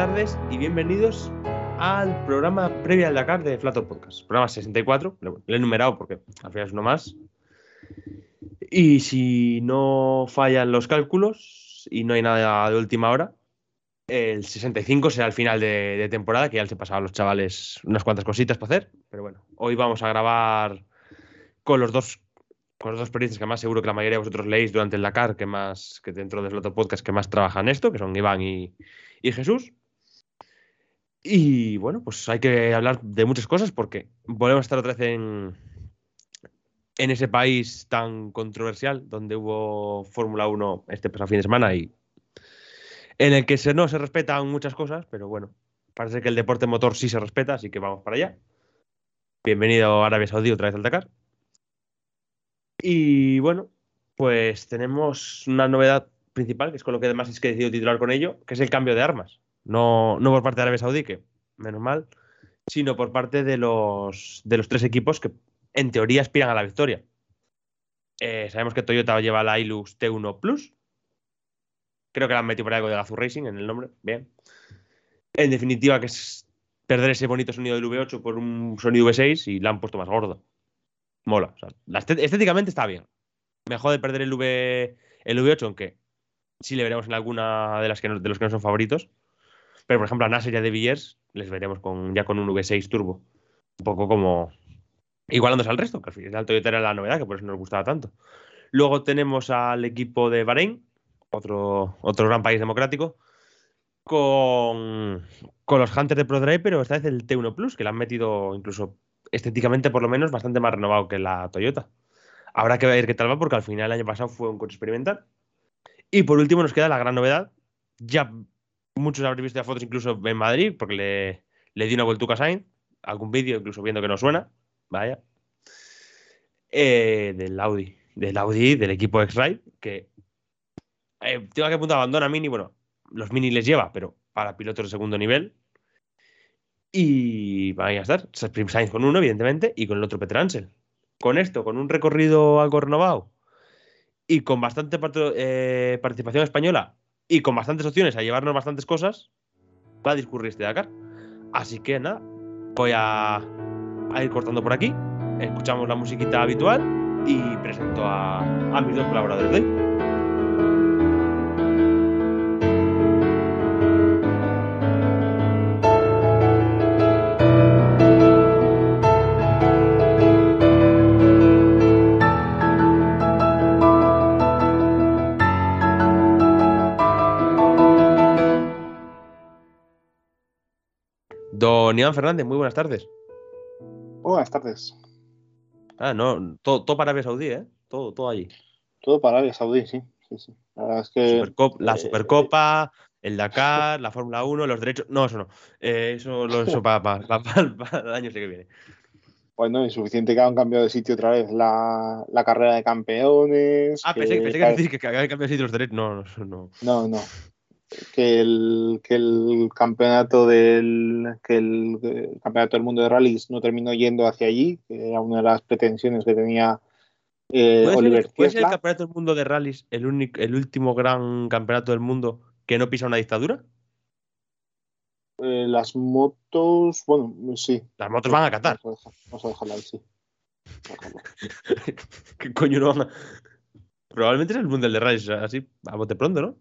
tardes y bienvenidos al programa previo al Dakar de Flato Podcast. Programa 64, lo he enumerado porque al final es uno más. Y si no fallan los cálculos y no hay nada de última hora, el 65 será el final de, temporada, que ya les he pasado a los chavales unas cuantas cositas para hacer. Pero bueno, hoy vamos a grabar con los dos con los dos periodistas que más seguro que la mayoría de vosotros leéis durante el Dakar, que más que dentro del otro podcast que más trabajan esto, que son Iván y Jesús. Y bueno, pues hay que hablar de muchas cosas porque volvemos a estar otra vez en, ese país tan controversial donde hubo Fórmula 1 este pasado fin de semana y en el que se, no se respetan muchas cosas, pero bueno, parece que el deporte motor sí se respeta, así que vamos para allá. Bienvenido a Arabia Saudí otra vez al Dakar. Y bueno, pues tenemos una novedad principal, que es con lo que además es que he decidido titular con ello, que es el cambio de armas. No, no por parte de Arabia Saudí, que menos mal, sino por parte de los, de los tres equipos que en teoría aspiran a la victoria. Eh, sabemos que Toyota lleva la Hilux T1 Plus. Creo que la han metido por algo de Gazoo Racing en el nombre. Bien. En definitiva, que es perder ese bonito sonido del V8 por un sonido V6 y la han puesto más gordo. Mola. estéticamente está bien. Mejor de perder el, v, el V8, aunque sí le veremos en alguna de las que de los que no son favoritos. Pero por ejemplo a Nasser y a De Villiers les veremos con, ya con un V6 turbo. Un poco como igualándose al resto, que al final Toyota era la novedad, que por eso nos gustaba tanto. Luego tenemos al equipo de Bahrein, otro, otro gran país democrático, con, con los Hunters de ProDrive, pero esta vez el T1 Plus, que le han metido incluso estéticamente por lo menos bastante más renovado que la Toyota. Habrá que ver qué tal va, porque al final el año pasado fue un coche experimental y por último nos queda la gran novedad. Ya muchos habréis visto las fotos incluso en Madrid, porque le, le di una vuelta a Sainz, algún vídeo incluso viendo que no suena, vaya, eh, del Audi, del Audi, del equipo X-Ride, que eh, tengo que apuntar abandona Mini, bueno, los Mini les lleva, pero para pilotos de segundo nivel. Y vaya a estar, Sainz con uno, evidentemente, y con el otro Petransel. Con esto, con un recorrido algo renovado, y con bastante eh, participación española y con bastantes opciones a llevarnos bastantes cosas, va a discurrir este Dakar. Así que nada, voy a, ir cortando por aquí. Escuchamos la musiquita habitual y presento a, a mis dos colaboradores de hoy. Don Iván Fernández, muy buenas tardes. Buenas tardes. Ah, no, todo, para Arabia Saudí, ¿eh? Todo, todo allí. Todo para Arabia Saudí, sí. sí, sí. La, la eh, Supercopa, el Dakar, la Fórmula 1, los derechos. No, eso no. Eh, eso, lo, eso para, el año que viene. Bueno, es suficiente que hagan cambiado de sitio otra vez la, carrera de campeones. Ah, pensé, que, decir que, que habían cambiado de sitio los derechos. No, no. No, no que el, que el campeonato del que el, campeonato del mundo de rallies no terminó yendo hacia allí, que era una de las pretensiones que tenía eh, Oliver ser, ¿Puede ser el campeonato del mundo de rallies el, único, el último gran campeonato del mundo que no pisa una dictadura? Eh, las motos, bueno, sí. Las motos van a Qatar. Vamos a dejarla ahí, sí. ¿Qué coño no van a... Probablemente es el mundial de rallies, así, a bote pronto, ¿no?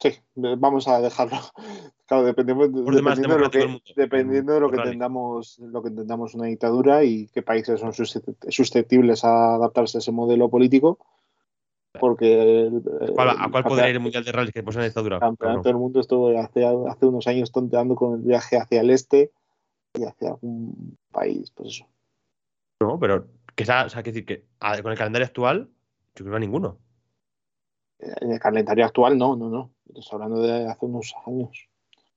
Sí, vamos a dejarlo. Claro, dependiendo, dependiendo de lo que, dependiendo de lo que tengamos, lo que entendamos una dictadura y qué países son susceptibles a adaptarse a ese modelo político. Porque ¿A cuál podría ir el Mundial de Rally que pone una dictadura? Campeonato el mundo estuvo hace, hace unos años tonteando con el viaje hacia el este y hacia algún país, pues eso. No, pero que o sea, que decir que con el calendario actual, yo creo que ninguno. En el calendario actual no, no, no. Estás hablando de hace unos años.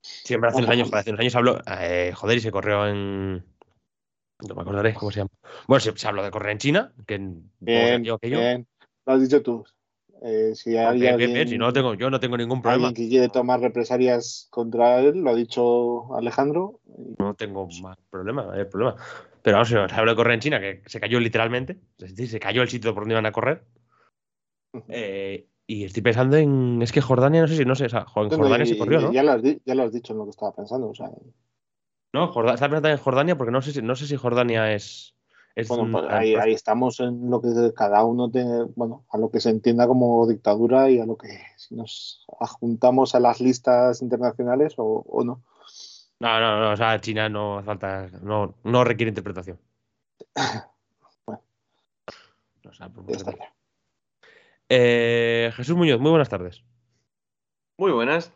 Siempre hace unos años, hace unos años habló, eh, joder, y se corrió en. No me acordaré cómo se llama. Bueno, se, habló de correr en China, que bien, yo, bien. Lo has dicho tú. Eh, si hay bien, bien, bien, si no tengo, yo no tengo ningún problema. Alguien que quiere tomar represalias contra él, lo ha dicho Alejandro. No tengo más problema, hay problema. Pero vamos, se habló de correr en China, que se cayó literalmente. Es decir, se cayó el sitio por donde iban a correr. Eh, Y estoy pensando en. Es que Jordania, no sé si, no sé, o sea, Jordania se corrió, ¿no? Ya lo, has, ya lo has dicho en lo que estaba pensando, o sea. No, Jordania, estaba pensando en Jordania porque no sé si, no sé si Jordania es. bueno, pues ahí, ahí, estamos en lo que cada uno tiene, bueno, a lo que se entienda como dictadura y a lo que si nos adjuntamos a las listas internacionales o, o no. No, no, no, o sea, China no falta, no, no requiere interpretación. bueno. No, o sea, eh, Jesús Muñoz, muy buenas tardes. Muy buenas.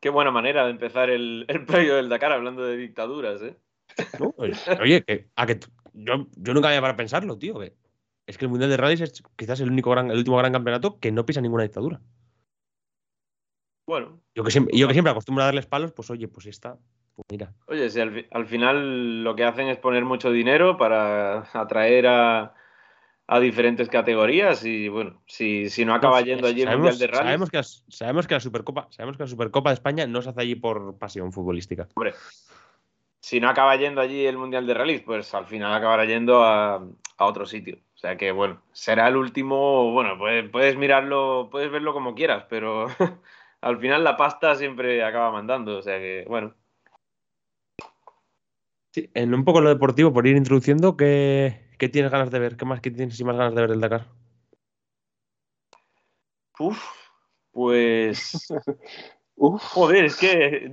Qué buena manera de empezar el, el del Dakar hablando de dictaduras, ¿eh? oye, a que yo, yo, nunca había para pensarlo, tío. es que el Mundial de Rallys es quizás el único gran, el último gran campeonato que no pisa ninguna dictadura. Bueno. Yo que siempre, yo que siempre acostumbro a darles palos, pues oye, pues está. Pues mira. Oye, si al final lo que hacen es poner mucho dinero para atraer a, a diferentes categorías y bueno, si, si no acaba yendo allí el Mundial de Rally. Sabemos que, sabemos que la Supercopa, sabemos que la Supercopa de España no se hace allí por pasión futbolística. Hombre, si no acaba yendo allí el Mundial de Rally, pues al final acabará yendo a, a, otro sitio. O sea que bueno, será el último, bueno, puedes, puedes mirarlo, puedes verlo como quieras, pero al final la pasta siempre acaba mandando. O sea que bueno. Sí, en un poco lo deportivo, por ir introduciendo, que ¿Qué tienes ganas de ver? ¿Qué más que tienes y más ganas de ver del Dakar? Uf, pues. Uf. Joder, es que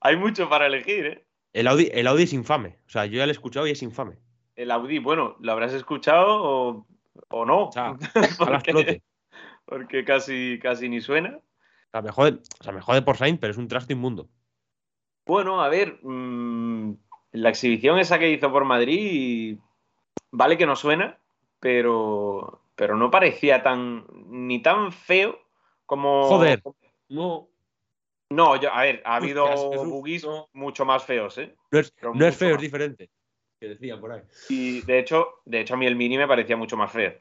hay mucho para elegir, ¿eh? El Audi, el Audi es infame. O sea, yo ya lo he escuchado y es infame. El Audi, bueno, ¿lo habrás escuchado o, no? O sea, porque, porque casi, casi ni suena. O sea, me jode, o sea, me jode por Sainz, pero es un trasto inmundo. Bueno, a ver, mmm, la exhibición esa que hizo por Madrid vale que no suena, pero, pero no parecía tan ni tan feo como. Joder, no. No, yo, a ver, ha habido buggies mucho más feos, ¿eh? No es, no es feo, es diferente. Que decían por ahí. Y de hecho, de hecho, a mí el mini me parecía mucho más feo.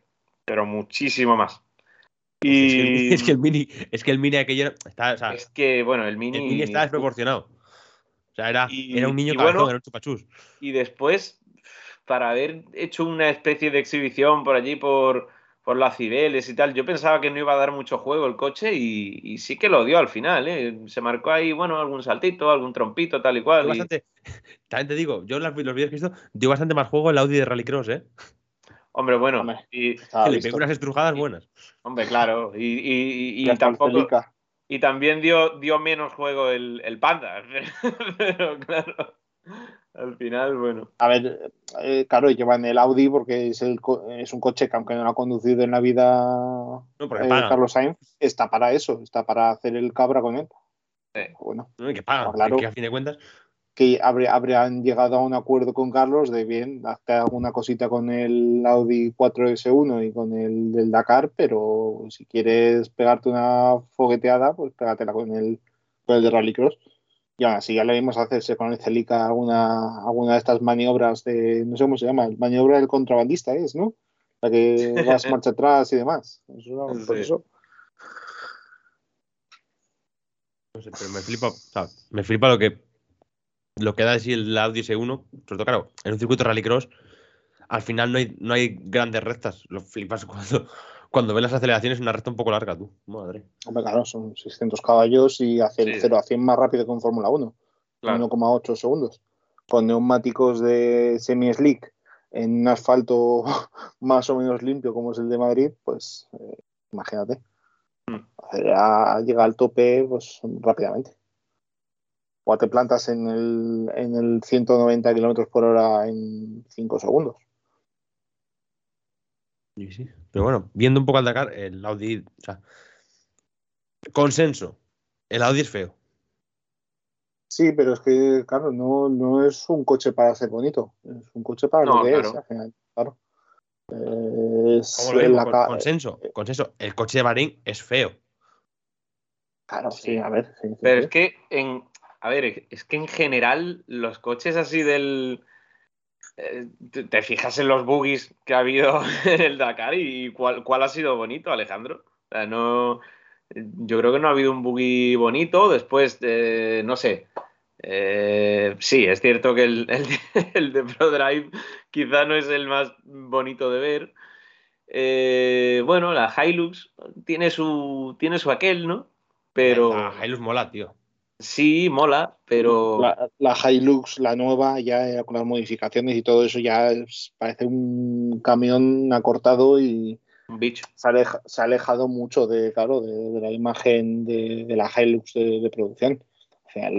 Pero muchísimo más. Y... Es, que el, mini, es que el mini aquello está, o sea, es que bueno, el mini. El mini está desproporcionado. O sea, era, era un niño cabezón, era un chupachús. Y después, para haber hecho una especie de exhibición por allí, por, por las Cibeles y tal. Yo pensaba que no iba a dar mucho juego el coche y, sí que lo dio al final. ¿eh? Se marcó ahí, bueno, algún saltito, algún trompito, tal y cual. Bastante, también te digo, yo los, vídeos que he visto, dio bastante más juego el Audi de Rallycross, ¿eh? Hombre, bueno. y, le pegó unas estrujadas buenas. Hombre, claro. Y, y tampoco. Y también dio, dio menos juego el, el Panda. Pero claro. Al final, bueno. A ver, eh, claro, lleva en el Audi porque es, el, es un coche que aunque no lo ha conducido en la vida eh, Carlos Sainz, está para eso, está para hacer el cabra con él. Bueno, que paga, claro, que a fin de cuentas. Que habrían llegado a un acuerdo con Carlos de bien, hacer alguna cosita con el Audi 4S1 y con el del Dakar, pero si quieres pegarte una fogueteada, pues pégatela con el, con el de Rallycross y aún así ya le vimos hacerse con el Celica alguna, alguna de estas maniobras de, no sé cómo se llama, maniobra del contrabandista es, ¿no? La que vas marcha atrás y demás. Eso, por eso. No sé, pero me flipa, o sea, me flipa lo que lo que da de sí el Audi S1, sobre todo, claro, en un circuito rallycross, al final no hay, no hay grandes rectas. Lo flipas cuando, cuando ves las aceleraciones, una recta un poco larga, tú. Madre. Hombre, claro, son 600 caballos y hace el 0 a 100 más rápido que un Fórmula 1. 1,8 segundos. Con neumáticos de semi-slick en un asfalto más o menos limpio como es el de Madrid, pues eh, imagínate. Mm. Llega al tope pues, rápidamente. O te plantas en el, en el 190 kilómetros por hora en 5 segundos. Sí, Pero bueno, viendo un poco al Dakar, el Audi, o sea, consenso, el Audi es feo. Sí, pero es que, claro, no, no es un coche para ser bonito, es un coche para lo que es, al final, claro. Es lo consenso, eh, consenso, el coche de Bahrein es feo. Claro, sí, a ver. pero es que, en, a ver, es que en general los coches así del, eh, te fijas en los boogies que ha habido en el Dakar y cuál, ha sido bonito, Alejandro. no, yo creo que no ha habido un boogie bonito. Después, no sé. Eh, sí, es cierto que el, de ProDrive quizá no es el más bonito de ver. Eh, bueno, la Hilux tiene su, tiene su aquel, ¿no? Pero... La Hilux mola, tío. Sí, mola, pero. La, Hilux, la nueva, ya con las modificaciones y todo eso, ya parece un camión acortado y. Un bicho. Se ha, alejado mucho de, claro, de, la imagen de, la Hilux de, producción. O sea,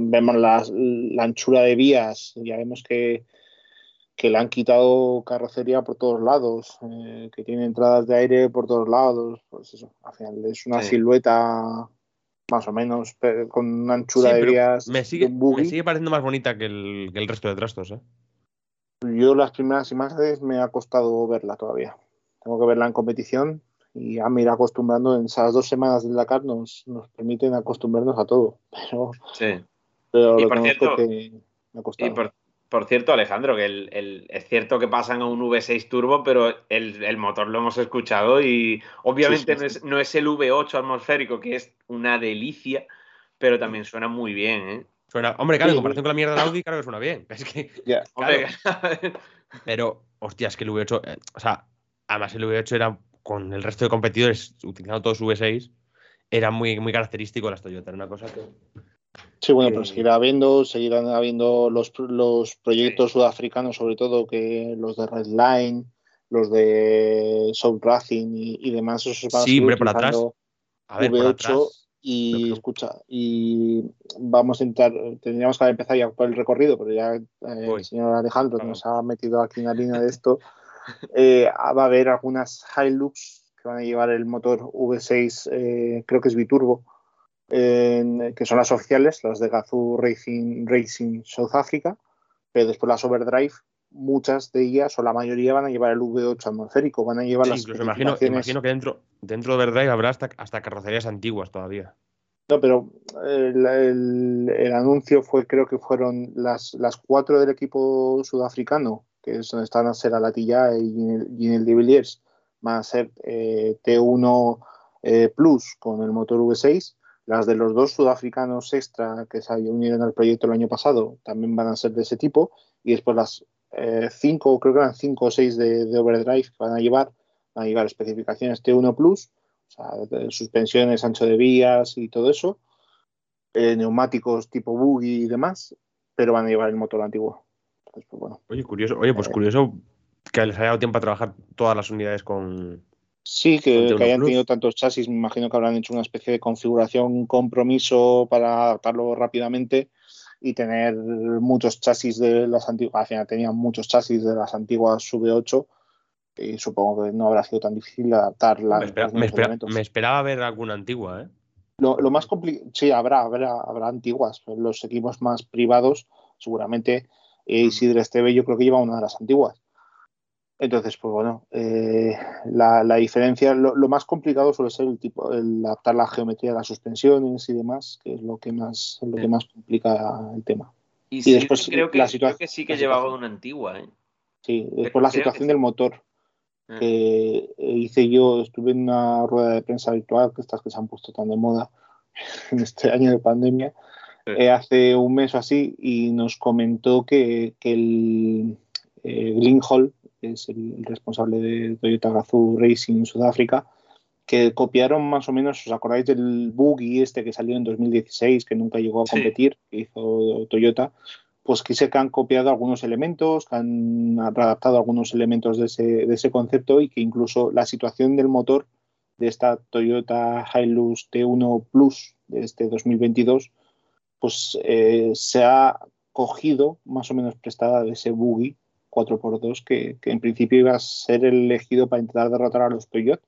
vemos la anchura de vías, ya vemos que, que le han quitado carrocería por todos lados, eh, que tiene entradas de aire por todos lados. Pues eso, al final es una silueta más o menos, con una anchura de vías. Me sigue, me sigue pareciendo más bonita que el, resto de trastos. ¿eh? Yo las primeras imágenes me ha costado verla todavía. Tengo que verla en competición y a ir acostumbrando. En esas dos semanas del Dakar nos, nos permiten acostumbrarnos a todo. Pero, sí. pero y por cierto, que me ha costado. Por cierto, Alejandro, que el, es cierto que pasan a un V6 Turbo, pero el, motor lo hemos escuchado y obviamente no, es, el V8 atmosférico, que es una delicia, pero también suena muy bien. ¿eh? Suena, hombre, claro, en comparación con la mierda de Audi, claro que suena bien. Es que, pero, hostia, es que el V8, eh, o sea, además el V8 era con el resto de competidores utilizando todos V6, era muy, muy característico de las Toyota, era una cosa que Sí, bueno, pero seguirá habiendo, seguirán habiendo los, los proyectos sudafricanos, sobre todo que los de Redline, los de South Racing y, demás, esos van sí, a atrás. A ver, V8 y escucha, y vamos a intentar, tendríamos que haber empezado ya por el recorrido, pero ya eh, el señor Alejandro nos ha metido aquí en la línea de esto. Eh, va a haber algunas Hilux que van a llevar el motor V6, eh, creo que es biturbo, que son las oficiales, las de Gazoo Racing, Racing South Africa, pero después las Overdrive, muchas de ellas o la mayoría van a llevar el V8 atmosférico, van a llevar las. Incluso imagino, imagino que dentro, dentro de Overdrive habrá hasta, hasta carrocerías antiguas todavía. No, pero el, el, anuncio fue, creo que fueron las, las cuatro del equipo sudafricano, que es donde están a ser a Latilla y Ginel de Villiers, van a ser eh, T1 eh, Plus con el motor V6 las de los dos sudafricanos extra que se unieron al proyecto el año pasado también van a ser de ese tipo. Y después las eh, cinco, creo que eran cinco o seis de, Overdrive que van a llevar, van a llevar especificaciones T1 Plus, o sea, suspensiones, ancho de vías y todo eso, eh, neumáticos tipo buggy y demás, pero van a llevar el motor antiguo. Pues, oye, curioso, oye, pues eh, curioso que les haya dado tiempo a trabajar todas las unidades con, Sí, que, hayan tenido tantos chasis, me imagino que habrán hecho una especie de configuración, un compromiso para adaptarlo rápidamente y tener muchos chasis de las antiguas, al final tenían muchos chasis de las antiguas V8 y supongo que no habrá sido tan difícil adaptar la, me, esperaba ver alguna antigua, ¿eh? Lo, más complicado, sí, habrá, habrá, habrá antiguas. Los equipos más privados, seguramente, eh, Isidre Esteve yo creo que lleva una de las antiguas. Entonces, pues bueno, eh, la, diferencia, lo, más complicado suele ser el tipo, el adaptar la geometría de las suspensiones y demás, que es lo que más, lo que más complica el tema. Y, después creo que, la situación, que sí que llevaba una antigua, ¿eh? Sí, después la situación del motor. Ah. Que hice yo, estuve en una rueda de prensa virtual, que estas que se han puesto tan de moda en este año de pandemia, eh, hace un mes o así, y nos comentó que, que el eh, Hall es el, responsable de Toyota Gazoo Racing en Sudáfrica, que copiaron más o menos, ¿os acordáis del buggy este que salió en 2016, que nunca llegó a competir, que hizo Toyota? Pues que sé que han copiado algunos elementos, que han adaptado algunos elementos de ese, de ese concepto y que incluso la situación del motor de esta Toyota Hilux T1 Plus de este 2022, pues eh, se ha cogido más o menos prestada de ese buggy 4x2 que, en principio iba a ser elegido para intentar derrotar a los Toyota,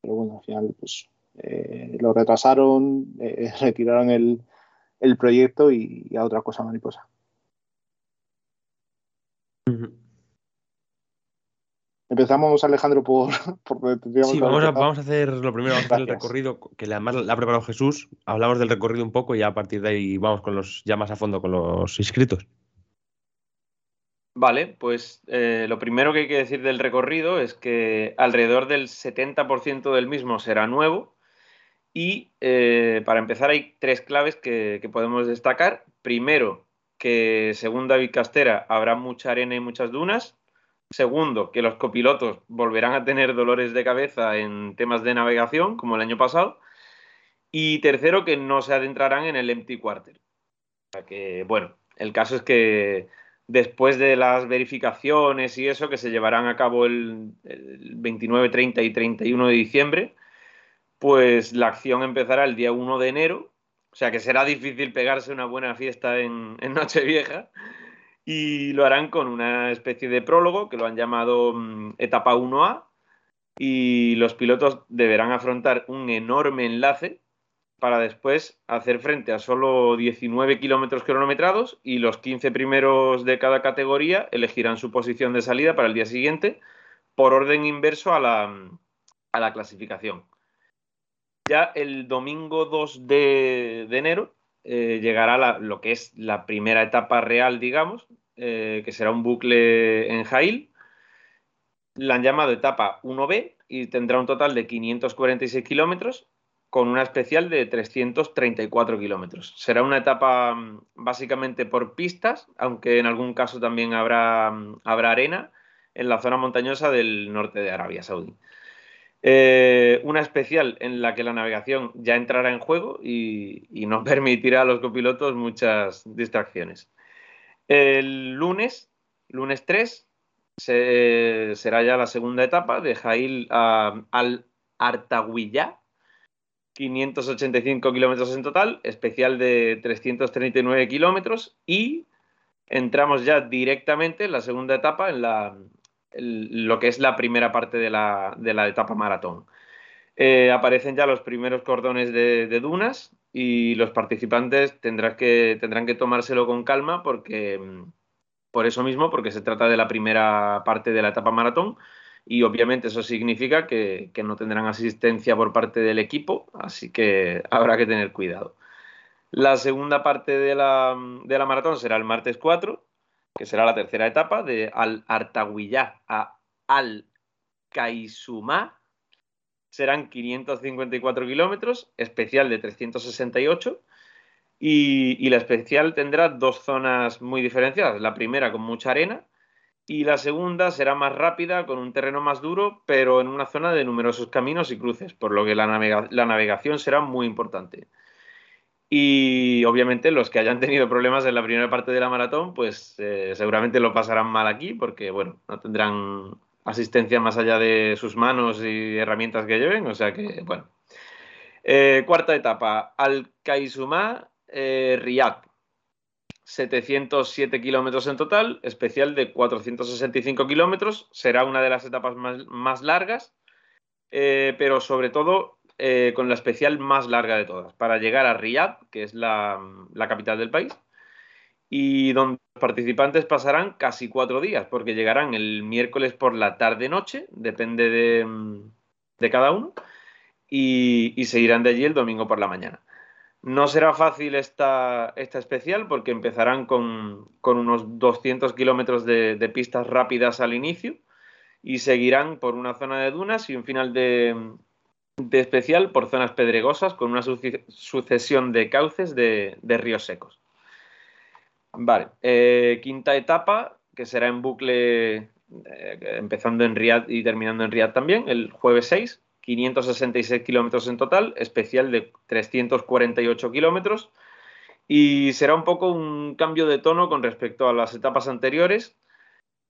pero bueno, al final pues eh, lo retrasaron, eh, retiraron el, proyecto y, a otra cosa mariposa. Empezamos, Alejandro, por, Sí, vamos a, vamos a, hacer lo primero, vamos a hacer el recorrido, que además la ha preparado Jesús. Hablamos del recorrido un poco y a partir de ahí vamos con los ya más a fondo con los inscritos. Vale, pues eh, lo primero que hay que decir del recorrido es que alrededor del 70% del mismo será nuevo y eh, para empezar hay tres claves que, podemos destacar. Primero, que según David Castera habrá mucha arena y muchas dunas, Segundo, que los copilotos volverán a tener dolores de cabeza en temas de navegación, como el año pasado. Y tercero, que no se adentrarán en el empty quarter. O sea que, bueno, el caso es que después de las verificaciones y eso que se llevarán a cabo el, 29, 30 y 31 de diciembre, pues la acción empezará el día 1 de enero, o sea que será difícil pegarse una buena fiesta en, Nochevieja, y lo harán con una especie de prólogo que lo han llamado mm, etapa 1A, y los pilotos deberán afrontar un enorme enlace para después hacer frente a solo 19 kilómetros cronometrados y los 15 primeros de cada categoría elegirán su posición de salida para el día siguiente por orden inverso a la, clasificación. Ya el domingo 2 de, enero eh, llegará lo que es la primera etapa real, digamos, eh, que será un bucle en Jail. La han llamado etapa 1B y tendrá un total de 546 kilómetros con una especial de 334 kilómetros. Será una etapa mm, básicamente por pistas, aunque en algún caso también habrá, mm, habrá arena en la zona montañosa del norte de Arabia Saudí. Eh, una especial en la que la navegación ya entrará en juego y, no permitirá a los copilotos muchas distracciones. El lunes, lunes 3, será ya la segunda etapa de Jail al Artaguilla, 585 kilómetros en total, especial de 339 kilómetros y entramos ya directamente en la segunda etapa, en, la, lo que es la primera parte de la, etapa maratón. Eh, aparecen ya los primeros cordones de, dunas y los participantes tendrán que, tendrán que tomárselo con calma porque, por eso mismo, porque se trata de la primera parte de la etapa maratón y obviamente eso significa que, no tendrán asistencia por parte del equipo, así que habrá que tener cuidado. La segunda parte de la, maratón será el martes 4, que será la tercera etapa de Al Artaguillá a Al Kaisumá. Serán 554 kilómetros, especial de 368. Y, y la especial tendrá dos zonas muy diferenciadas. La primera con mucha arena y la segunda será más rápida, con un terreno más duro, pero en una zona de numerosos caminos y cruces, por lo que la, navegación será muy importante. Y obviamente los que hayan tenido problemas en la primera parte de la maratón, pues eh, seguramente lo pasarán mal aquí, porque bueno, no tendrán asistencia más allá de sus manos y herramientas que lleven, o sea que bueno. Eh, cuarta etapa, Al-Kaisumá, eh. 707 kilómetros en total, especial de 465 kilómetros. Será una de las etapas más, largas, eh, pero sobre todo eh, con la especial más larga de todas, para llegar a Riyadh, que es la, capital del país, y donde los participantes pasarán casi cuatro días, porque llegarán el miércoles por la tarde-noche, depende de, cada uno, y, y se irán de allí el domingo por la mañana. No será fácil esta, esta especial porque empezarán con, unos 200 kilómetros de, pistas rápidas al inicio y seguirán por una zona de dunas y un final de, especial por zonas pedregosas con una sucesión de cauces de, ríos secos. Vale, eh, quinta etapa que será en bucle eh, empezando en Riyadh y terminando en Riyadh también, el jueves 6 566 kilómetros en total, especial de 348 kilómetros. Y será un poco un cambio de tono con respecto a las etapas anteriores.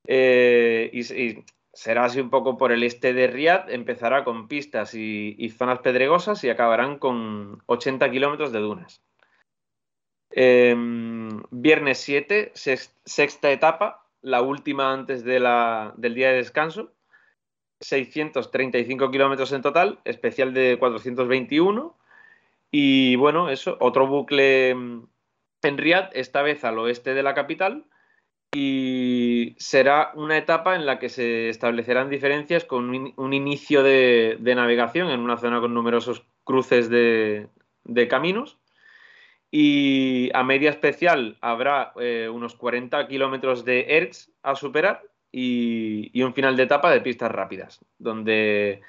Eh, y, será así un poco por el este de Riyadh. Empezará con pistas y, zonas pedregosas y acabarán con 80 kilómetros de dunas. Em, viernes 7, sexta etapa, la última antes del día de descanso. 635 kilómetros en total, especial de 421. Y bueno, eso, otro bucle mm, en Riyadh, esta vez al oeste de la capital. Y será una etapa en la que se establecerán diferencias con un, inicio de, navegación en una zona con numerosos cruces de, caminos. Y a media especial habrá eh, unos 40 kilómetros de ERTS a superar y, un final de etapa de pistas rápidas, donde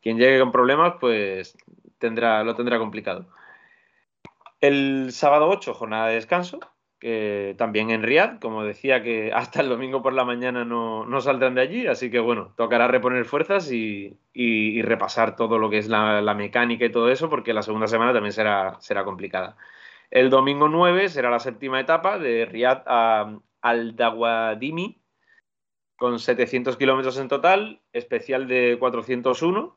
quien llegue con problemas pues tendrá, lo tendrá complicado. El sábado 8, jornada de descanso, que también en Riyadh, como decía, que hasta el domingo por la mañana no, saldrán de allí, así que bueno, tocará reponer fuerzas y, repasar todo lo que es la, mecánica y todo eso, porque la segunda semana también será, será complicada. El domingo 9 será la séptima etapa de Riyadh a Al-Dawadimi, con 700 kilómetros en total, especial de 401.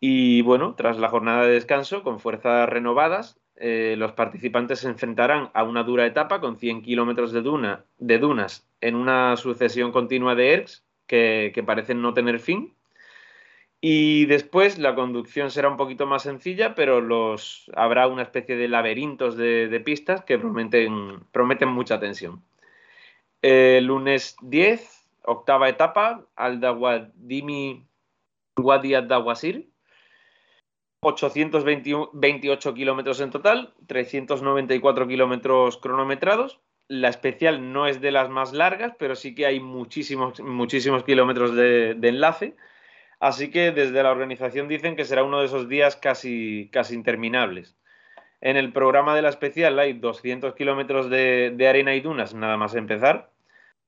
Y bueno, tras la jornada de descanso, con fuerzas renovadas, eh, los participantes se enfrentarán a una dura etapa con 100 kilómetros de, duna, de dunas en una sucesión continua de ERCs que, parecen no tener fin. Y después la conducción será un poquito más sencilla, pero los, habrá una especie de laberintos de, pistas que prometen, mucha tensión. Lunes 10, octava etapa, al Dawadimi Wadi Dawasir, 828 kilómetros en total, 394 kilómetros cronometrados. La especial no es de las más largas, pero sí que hay muchísimos, muchísimos kilómetros de, enlace. Así que desde la organización dicen que será uno de esos días casi, casi interminables. En el programa de la especial hay 200 kilómetros de arena y dunas, nada más empezar,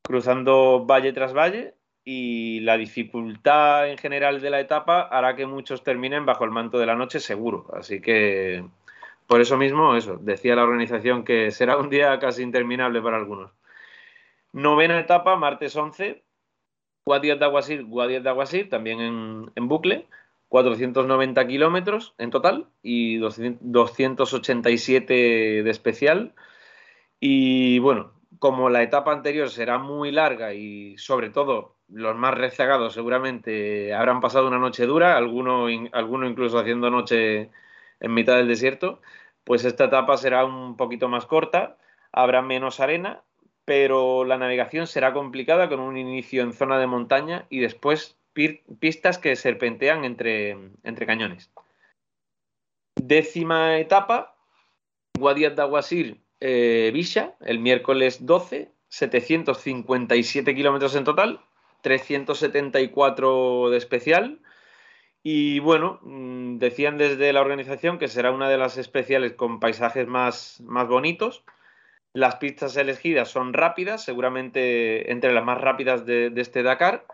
cruzando valle tras valle y la dificultad en general de la etapa hará que muchos terminen bajo el manto de la noche seguro. Así que por eso mismo, eso, decía la organización que será un día casi interminable para algunos. Novena etapa, martes 11, Guadiat de Aguasir, Guadiat de Aguasir, también en bucle, 490 kilómetros en total y 287 de especial. Y bueno, como la etapa anterior será muy larga y sobre todo los más rezagados seguramente habrán pasado una noche dura, alguno, incluso haciendo noche en mitad del desierto, pues esta etapa será un poquito más corta, habrá menos arena, pero la navegación será complicada con un inicio en zona de montaña y después pistas que serpentean entre, entre cañones. Décima etapa, Guadiat Dawasir eh, Villa, el miércoles 12, 757 kilómetros en total, 374 de especial. Y bueno, mm, decían desde la organización que será una de las especiales con paisajes más, más bonitos. Las pistas elegidas son rápidas, seguramente entre las más rápidas de, este Dakar,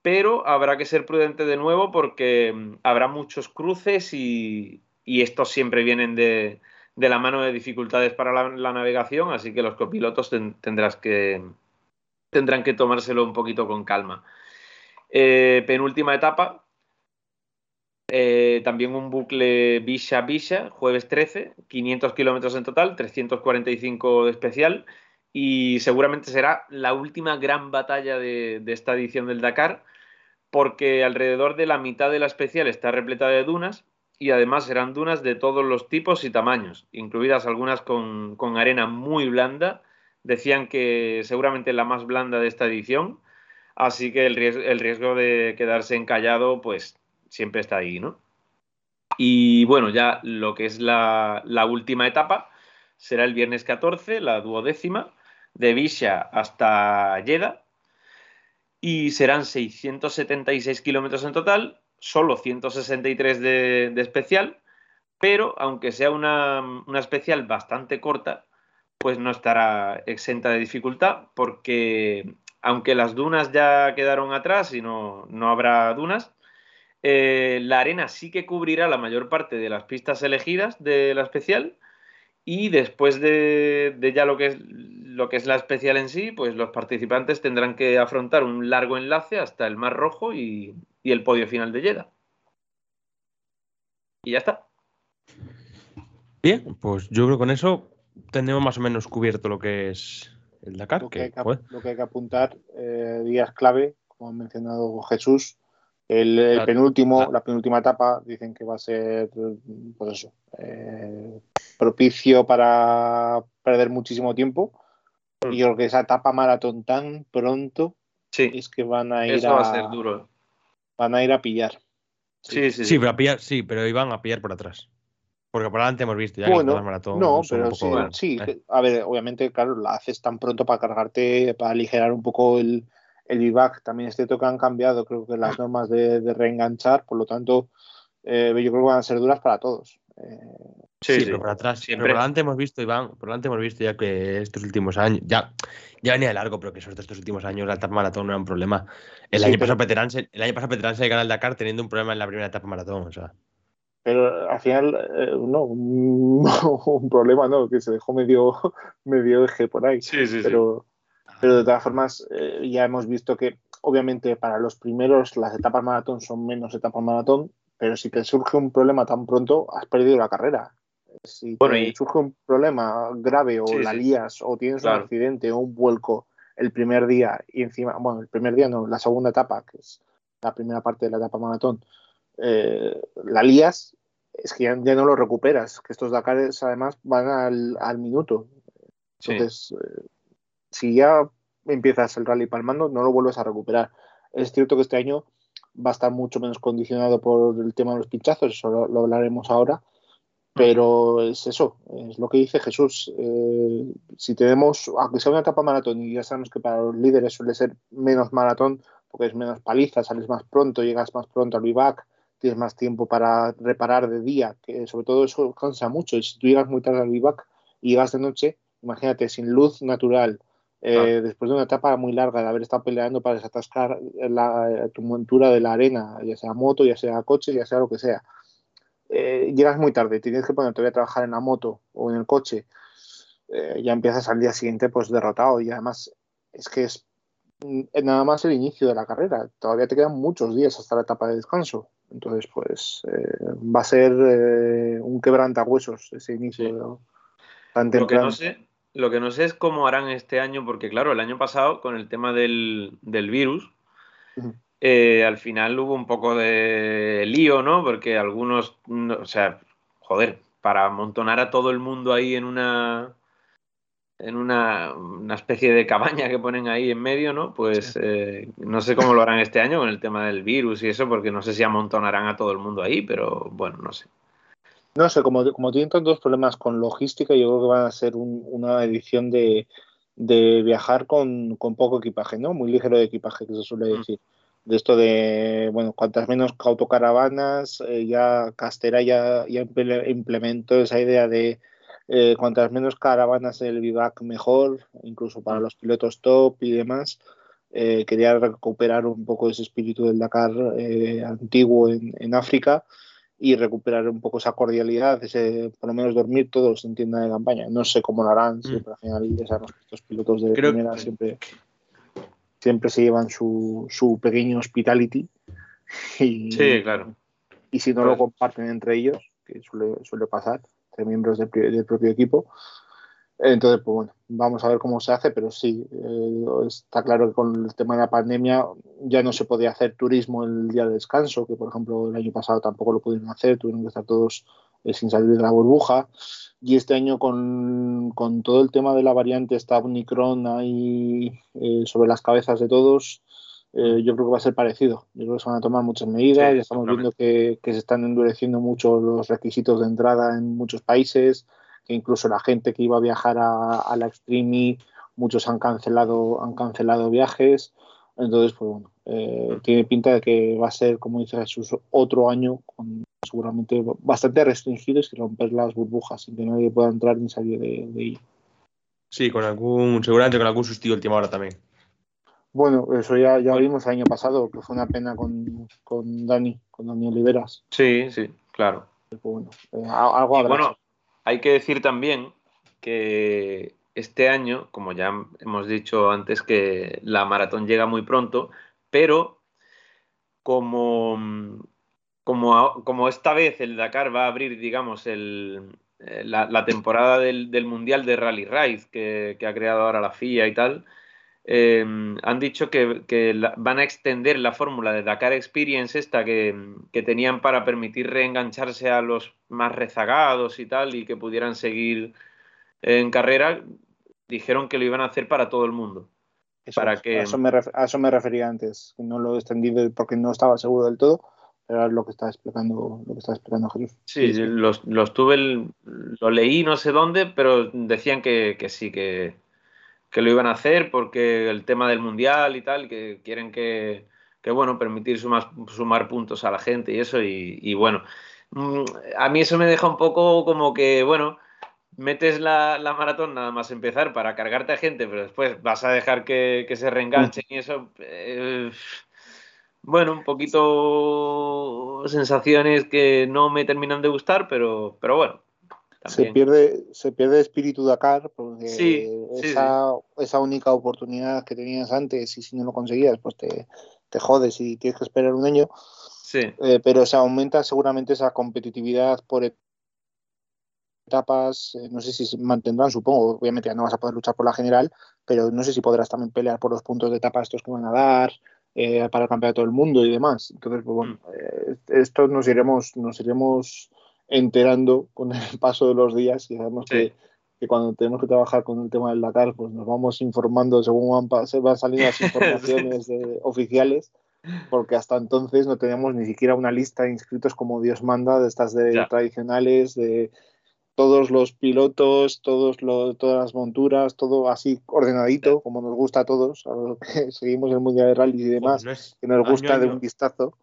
pero habrá que ser prudente de nuevo porque mm, habrá muchos cruces y, estos siempre vienen de, la mano de dificultades para la, navegación, así que los copilotos tendrás que, tendrán que tomárselo un poquito con calma. Eh, penúltima etapa, eh, también un bucle Bisha-Bisha, jueves 13, 500 kilómetros en total, 345 de especial, y seguramente será la última gran batalla de, esta edición del Dakar, porque alrededor de la mitad de la especial está repleta de dunas, y además serán dunas de todos los tipos y tamaños, incluidas algunas con arena muy blanda decían que seguramente la más blanda de esta edición, así que el riesgo, de quedarse encallado pues siempre está ahí, ¿no? Y bueno, ya lo que es la, última etapa será el viernes 14, la duodécima, de Bisha hasta Yeda, y serán 676 kilómetros en total, solo 163 de, de especial, pero aunque sea una, una especial bastante corta, pues no estará exenta de dificultad porque aunque las dunas ya quedaron atrás y no, habrá dunas, eh, la arena sí que cubrirá la mayor parte de las pistas elegidas de la especial y después de, ya lo que, es, lo que es la especial en sí, pues los participantes tendrán que afrontar un largo enlace hasta el Mar Rojo y, y el podio final de Jeddah. Y ya está. Bien, pues yo creo que con eso tenemos más o menos cubierto lo que es el Dakar. Lo que, hay, que, apuntar, eh, días clave, como ha mencionado Jesús, el, penúltimo, la penúltima etapa, dicen que va a ser, pues eso, eh, propicio para perder muchísimo tiempo. Mm. Y yo creo que esa etapa maratón tan pronto es que van a ir a, ser duro. Van a ir a pillar. Sí, sí, sí. pero a pillar, sí, pero iban a pillar por atrás. Porque por adelante hemos visto ya bueno, que maratón. No, pero sí, eh. a ver, obviamente, claro, la haces tan pronto para cargarte, para aligerar un poco el, el vivac. También es cierto que han cambiado, creo que las normas de, reenganchar, por lo tanto, eh, yo creo que van a ser duras para todos. Sí, pero por atrás. Siempre. por delante hemos visto, Iván, por delante hemos visto ya que estos últimos años, ya, ya venía de largo, pero que esos estos últimos años la etapa maratón no era un problema. El, año, pasado Peterán, el año pasado Peterán se gana el Dakar teniendo un problema en la primera etapa maratón, o sea. Pero al final, eh, no, un, problema no, que se dejó medio, medio eje por ahí. Sí, sí, pero, sí. pero de todas formas, eh, ya hemos visto que, obviamente, para los primeros, las etapas maratón son menos etapas maratón, pero si te surge un problema tan pronto, has perdido la carrera. Si te surge un problema grave o la lías o tienes un accidente o un vuelco el primer día y encima, bueno, el primer día no, la segunda etapa, que es la primera parte de la etapa maratón, eh, la lías, es que ya, no lo recuperas, que estos Dakares además van al, minuto. Entonces, eh, si ya empiezas el rally palmando, no lo vuelves a recuperar. Es cierto que este año va a estar mucho menos condicionado por el tema de los pinchazos, eso lo, hablaremos ahora, pero es eso, es lo que dice Jesús. Eh, si tenemos, aunque sea una etapa maratón, y ya sabemos que para los líderes suele ser menos maratón, porque es menos paliza, sales más pronto, llegas más pronto al vivac, tienes más tiempo para reparar de día, que sobre todo eso cansa mucho. Y si tú llegas muy tarde al vivac y llegas de noche, imagínate, sin luz natural, eh, después de una etapa muy larga de haber estado peleando para desatascar la, tu montura de la arena, ya sea moto, ya sea coche, ya sea lo que sea. Eh, llegas muy tarde, tienes que ponerte a trabajar en la moto o en el coche, eh, ya empiezas al día siguiente pues derrotado y además es que es mm, nada más el inicio de la carrera, todavía te quedan muchos días hasta la etapa de descanso. Entonces, pues eh, va a ser eh, un quebrantahuesos ese inicio tan Lo que, no sé, lo que no sé es cómo harán este año, porque claro, el año pasado con el tema del, virus, eh, al final hubo un poco de lío, ¿no? Porque algunos, o sea, joder, para amontonar a todo el mundo ahí en una en una, especie de cabaña que ponen ahí en medio, ¿no? Pues eh, no sé cómo lo harán este año con el tema del virus y eso, porque no sé si amontonarán a todo el mundo ahí, pero bueno, no sé. No sé, como, como tienen tantos problemas con logística, yo creo que van a ser una edición de, viajar con, poco equipaje, ¿no? Muy ligero de equipaje, que se suele mm. decir. De esto de, bueno, cuantas menos autocaravanas, eh, ya Castera ya, ya implementó esa idea de eh, cuantas menos caravanas el vivac mejor, incluso para los pilotos top y demás. Eh, quería recuperar un poco ese espíritu del Dakar antiguo en, África y recuperar un poco esa cordialidad, ese, por lo menos dormir todos en tienda de campaña. No sé cómo lo harán, mm. siempre al final ya sabemos que estos pilotos de primera siempre, siempre se llevan su, su pequeño hospitality. Y, sí, claro. Y si no lo comparten entre ellos, que suele, suele pasar, miembros del, propio equipo. Entonces, pues bueno, vamos a ver cómo se hace, pero sí, eh, está claro que con el tema de la pandemia ya no se podía hacer turismo el día de descanso, que por ejemplo el año pasado tampoco lo pudieron hacer, tuvieron que estar todos eh, sin salir de la burbuja. Y este año con, con, todo el tema de la variante, esta Omicron ahí eh, sobre las cabezas de todos, eh, yo creo que va a ser parecido. Yo creo que se van a tomar muchas medidas. ya estamos viendo que, se están endureciendo mucho los requisitos de entrada en muchos países, que incluso la gente que iba a viajar a, la Extreme, muchos han cancelado, han cancelado viajes. Entonces, pues bueno, eh, mm. tiene pinta de que va a ser, como dice Jesús, otro año con seguramente bastante restringidos y romper las burbujas sin que nadie pueda entrar ni salir de, de ahí. Sí, con algún, seguramente con algún sustituto última hora también. Bueno, eso ya, ya vimos el año pasado, que fue una pena con, con Dani, con Dani Oliveras. Sí, sí, claro. Pues bueno, eh, algo bueno, hay que decir también que este año, como ya hemos dicho antes, que la maratón llega muy pronto, pero como, como, como esta vez el Dakar va a abrir, digamos, el, eh, la, temporada del, Mundial de Rally Raid que, que, ha creado ahora la FIA y tal, Em, han dicho que, van a extender la fórmula de Dakar Experience esta que, tenían para permitir reengancharse a los más rezagados y tal y que pudieran seguir en carrera. Dijeron que lo iban a hacer para todo el mundo. para que... a, eso me refería antes, no lo he extendido porque no estaba seguro del todo, pero es lo que estaba explicando, lo que estaba explicando Jesús. Sí, Los, tuve, lo leí no sé dónde, pero decían que sí, que, que lo iban a hacer porque el tema del mundial y tal, que quieren que, bueno, permitir sumar, puntos a la gente y eso. Y, bueno, mm, a mí eso me deja un poco como que, bueno, metes la, maratón nada más empezar para cargarte a gente, pero después vas a dejar que, se reenganchen y eso. Eh, bueno, un poquito sensaciones que no me terminan de gustar, pero, pero bueno. Se pierde, se pierde espíritu Dakar porque esa, esa, única oportunidad que tenías antes y si no lo conseguías, pues te, te jodes y tienes que esperar un año. Sí. Eh, pero se aumenta seguramente esa competitividad por etapas, eh, no sé si se mantendrán, supongo, obviamente ya no vas a poder luchar por la general, pero no sé si podrás también pelear por los puntos de etapa estos que van a dar, eh, para el campeonato del mundo y demás. Entonces, pues bueno, mm. eh, esto nos iremos, nos iremos enterando con el paso de los días y sabemos que, cuando tenemos que trabajar con el tema del Dakar, pues nos vamos informando según van, se van saliendo las informaciones oficiales, porque hasta entonces no teníamos ni siquiera una lista de inscritos como Dios manda, de estas de tradicionales, de todos los pilotos, todos todas las monturas, todo así ordenadito, como nos gusta a todos, a los que seguimos el Mundial de Rally y demás, que nos gusta de un vistazo.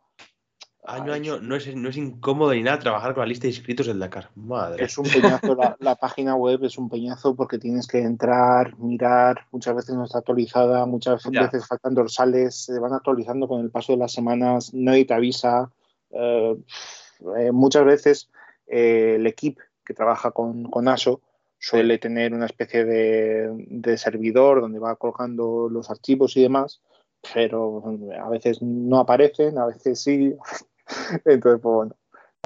Año a año no es, no es incómodo ni nada trabajar con la lista de inscritos del Dakar. Madre. Es un peñazo, la, página web es un peñazo porque tienes que entrar, mirar, muchas veces no está actualizada, muchas veces faltan dorsales, se van actualizando con el paso de las semanas, nadie te avisa. Eh, eh, muchas veces eh, el equipo que trabaja con, con ASO suele tener una especie de, servidor donde va colocando los archivos y demás, pero a veces no aparecen, a veces sí. Entonces, pues bueno,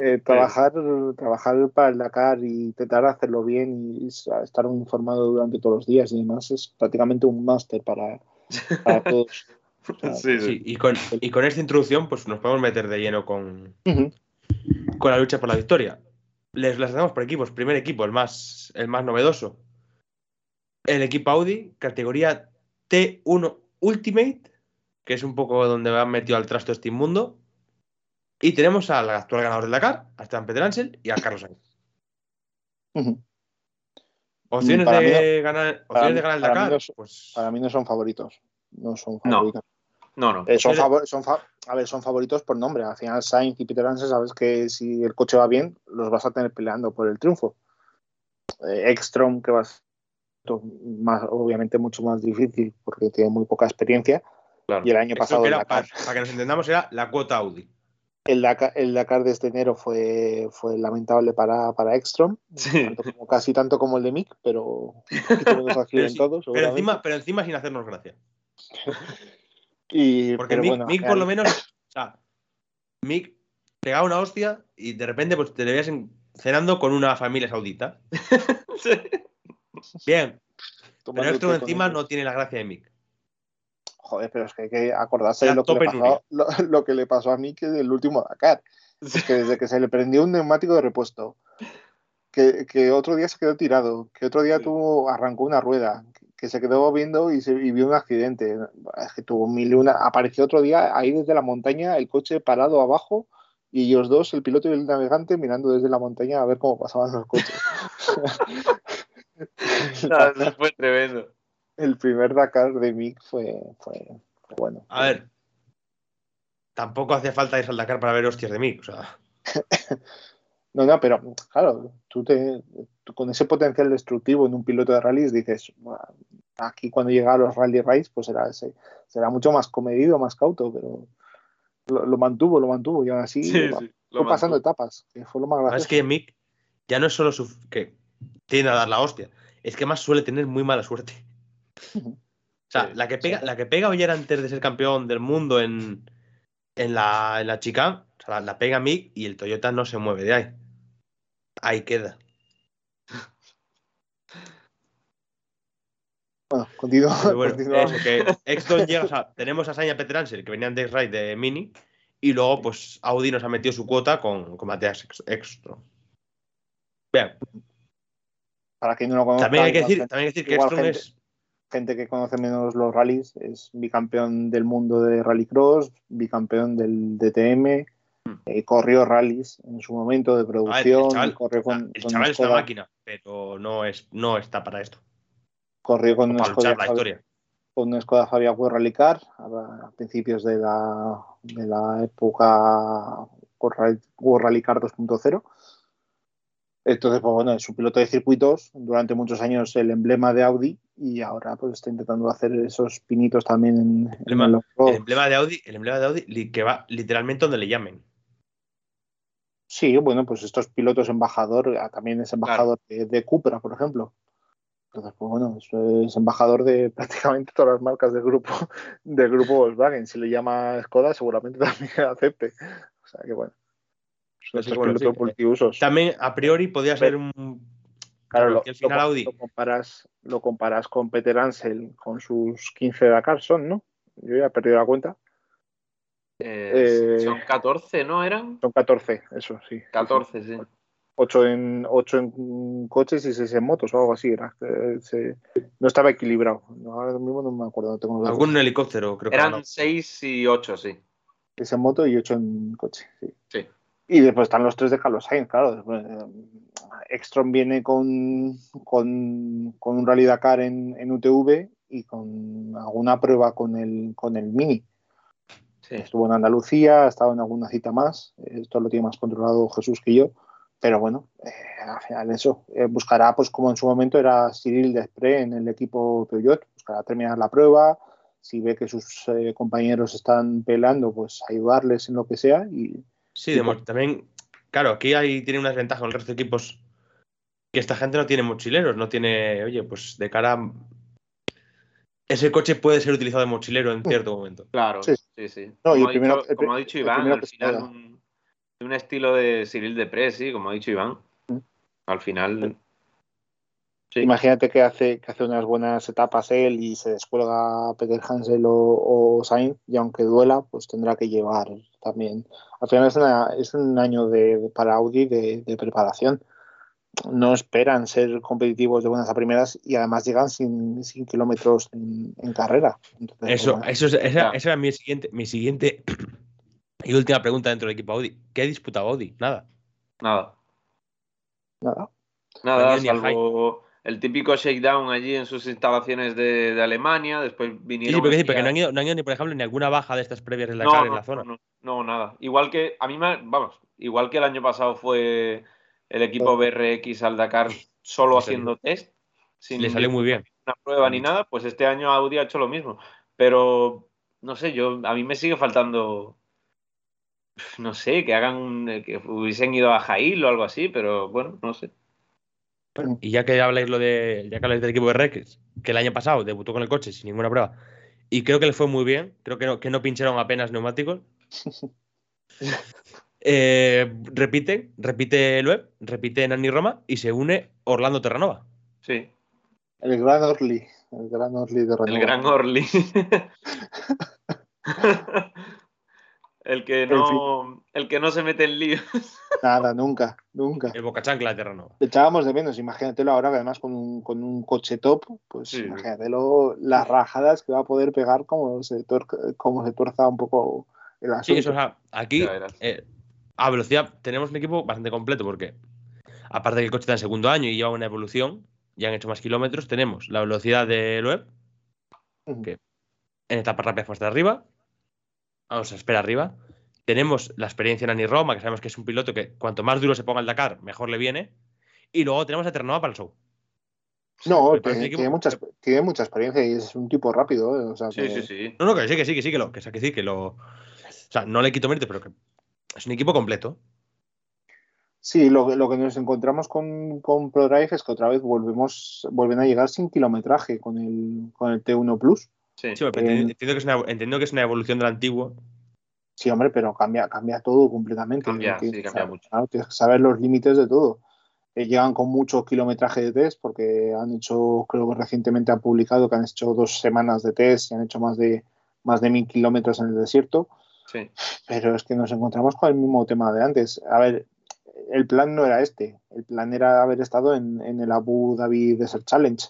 eh, trabajar, trabajar para el Dakar y intentar hacerlo bien y estar informado durante todos los días y demás es prácticamente un máster para, todos. sí, Y, con, y, con, esta introducción, pues nos podemos meter de lleno con, con la lucha por la victoria les las damos por equipos. Primer equipo, el más, el más novedoso. El equipo Audi, categoría T1 Ultimate, que es un poco donde han metido al trasto este inmundo. Y tenemos al actual ganador del Dakar, a Esteban Peter y a Carlos Sainz. Opciones, de, ganar, opciones de ganar el Dakar. pues... Para mí no son favoritos. No son favoritos. No, no. Eh, son, son, a ver, son favoritos por nombre. Al final, Sainz y Peter Ansel, sabes que si el coche va bien, los vas a tener peleando por el triunfo. Eh, Ekstrom, que va a ser más, obviamente mucho más difícil porque tiene muy poca experiencia. Y el año pasado. para, que nos entendamos, era la cuota Audi. El Dakar, el Dakar de este enero fue, fue lamentable para, para Ekstrom, casi tanto como el de Mick, pero un poquito menos pero, pero, encima, pero encima sin hacernos gracia. Porque Mick, por lo menos, o sea, Mick pegaba una hostia y de repente pues te le veías cenando con una familia saudita. Bien. pero esto encima no tiene la gracia de Mick. Joder, pero es que hay que acordarse de lo que, le pasó, lo, que le pasó a Mick en el último Dakar. Es que desde que se le prendió un neumático de repuesto, que, que otro día se quedó tirado, que otro día tuvo, arrancó una rueda, que se quedó viendo y, se, vio un accidente. Es que tuvo mil y una. Apareció otro día ahí desde la montaña, el coche parado abajo y ellos dos, el piloto y el navegante, mirando desde la montaña a ver cómo pasaban los coches. fue tremendo. El primer Dakar de Mick fue, fue, bueno. A ver, tampoco hacía falta ir al Dakar para ver hostias de Mick. O sea. no, no, pero claro, tú te, con ese potencial destructivo en un piloto de rallies dices, aquí cuando llega a los rally race, pues será, será mucho más comedido, más cauto, pero lo, mantuvo, lo mantuvo y aún así fue pasando etapas, que fue lo más gracioso. Es que Mick ya no es solo su, que tiene a dar la hostia, es que más suele tener muy mala suerte. O sea, la que pega, la que pega ayer antes de ser campeón del mundo en, en la, en la chica, la, la, pega Mick y el Toyota no se mueve de ahí. Ahí queda. Bueno, continúa. Bueno, llega, o sea, tenemos a Saña Petransel, que venían de X-Ride de Mini, y luego, pues, Audi nos ha metido su cuota con, con Mateas Extra. Bien. Para quien no lo conozca. También hay que decir, también hay que, decir que Extron es. Gente que conoce menos los rallies, es bicampeón del mundo de rallycross, bicampeón del DTM, hmm. eh, corrió rallies en su momento de producción. el chaval, corrió con, el chaval es una máquina, pero no, es, no está para esto. Corrió con una, Skoda, con una Skoda Fabia Rally Car a, principios de la, de la época World Rally Car 2.0. Entonces, pues bueno, es un piloto de circuitos, durante muchos años el emblema de Audi y ahora pues está intentando hacer esos pinitos también en, el, emblema, de Audi, el emblema de Audi que va literalmente donde le llamen. Sí, bueno, pues estos pilotos embajador, ah, también es embajador de, Cupra, por ejemplo. Entonces, pues bueno, es, embajador de prácticamente todas las marcas del grupo, del grupo Volkswagen. Si le llama Skoda, seguramente también acepte. O sea que bueno. También a priori podría ser un. Claro, lo, comparas, lo comparas con Peter Ansel con sus 15 Dakar, son, ¿no? Yo ya he perdido la cuenta. Eh, son 14, ¿no? ¿Eran? Son 14, eso, sí. 14, sí. 8 en, 8 en coches y 6 en motos o algo así. Era. no estaba equilibrado. Ahora mismo no me acuerdo. tengo Algún helicóptero, creo Eran que Eran 6 y 8, sí. 6 en moto y 8 en coche, sí. Sí. Y después están los tres de Carlos Sainz, claro. Extron viene con, con, con, un Rally Dakar en, en, UTV y con alguna prueba con el, con el Mini. Estuvo en Andalucía, ha estado en alguna cita más. Esto lo tiene más controlado Jesús que yo. Pero bueno, eh, al final eso. Eh, buscará, pues como en su momento era Cyril Desprez en el equipo Toyota, buscará terminar la prueba. Si ve que sus eh, compañeros están pelando, pues ayudarles en lo que sea y Sí, también, claro, aquí hay, tiene unas ventajas con el resto de equipos que esta gente no tiene mochileros, no tiene, oye, pues de cara ese coche puede ser utilizado de mochilero en cierto momento. Claro, sí, sí. como, ha dicho, Iván, al final un, un, estilo de Cyril de Press, sí, como ha dicho Iván. Mm. Al final Imagínate que hace, que hace unas buenas etapas él y se descuelga Peter Hansel o, Sainz y aunque duela, pues tendrá que llevar también. Al final es, un año de, para Audi de, preparación. No esperan ser competitivos de buenas a primeras y además llegan sin, kilómetros en, carrera. eso, eso es, esa, era mi siguiente, mi siguiente y última pregunta dentro del equipo Audi. ¿Qué ha disputado Audi? Nada. Nada. Nada. Nada, salvo el típico shakedown allí en sus instalaciones de, Alemania, después vinieron... Sí, porque, sí, porque no, han ido, ni, por ejemplo, ni alguna baja de estas previas en la, en la zona. No, nada. Igual que, a mí me, vamos, igual que el año pasado fue el equipo BRX al Dakar solo haciendo test, sin Le salió muy bien. Una prueba ni nada, pues este año Audi ha hecho lo mismo. Pero, no sé, yo, a mí me sigue faltando no sé, que hagan, que hubiesen ido a Jail o algo así, pero bueno, no sé y ya que habláis lo de, ya que habláis del equipo de Rex, que el año pasado debutó con el coche sin ninguna prueba, y creo que le fue muy bien, creo que no, que no pincharon apenas neumáticos. eh, repite, repite Loeb, repite Nani Roma y se une Orlando Terranova. Sí. El gran Orly, el gran Orly de El gran Orly. El que no, el que no se mete en líos. Nada, nunca, nunca. El Boca Chancla Terrano. Echábamos de menos, imagínatelo ahora, además con un, con un coche top, pues imagínatelo las rajadas que va a poder pegar como se, como se tuerza un poco el asunto. Sí, eso, o aquí eh, a velocidad tenemos un equipo bastante completo porque aparte de que el coche está en segundo año y lleva una evolución, ya han hecho más kilómetros, tenemos la velocidad de Loeb, que en etapa rápida fue hasta arriba, vamos a esperar arriba. Tenemos la experiencia en Ani Roma, que sabemos que es un piloto que cuanto más duro se ponga el Dakar, mejor le viene. Y luego tenemos a Terranova para el show. No, tiene, mucha, tiene, mucha, experiencia y es un tipo rápido. ¿eh? O sea, sí, sí, sí. No, no, que sí, que sí, que sí, que lo. Que, que sí, que lo. O sea, no le quito mérito, pero que es un equipo completo. Sí, lo, lo que nos encontramos con, con ProDrive es que otra vez volvemos, vuelven a llegar sin kilometraje con el, con el T1 Plus. Sí, entiendo, que es una, entiendo que es una evolución del antiguo. Sí, hombre, pero cambia, cambia todo completamente. Cambia, sí, cambia mucho. tienes que saber los límites de todo. Eh, llegan con mucho kilometraje de test porque han hecho, creo que recientemente han publicado que han hecho dos semanas de test y han hecho más de, más de mil kilómetros en el desierto. Sí. Pero es que nos encontramos con el mismo tema de antes. A ver, el plan no era este. El plan era haber estado en, en el Abu Dhabi Desert Challenge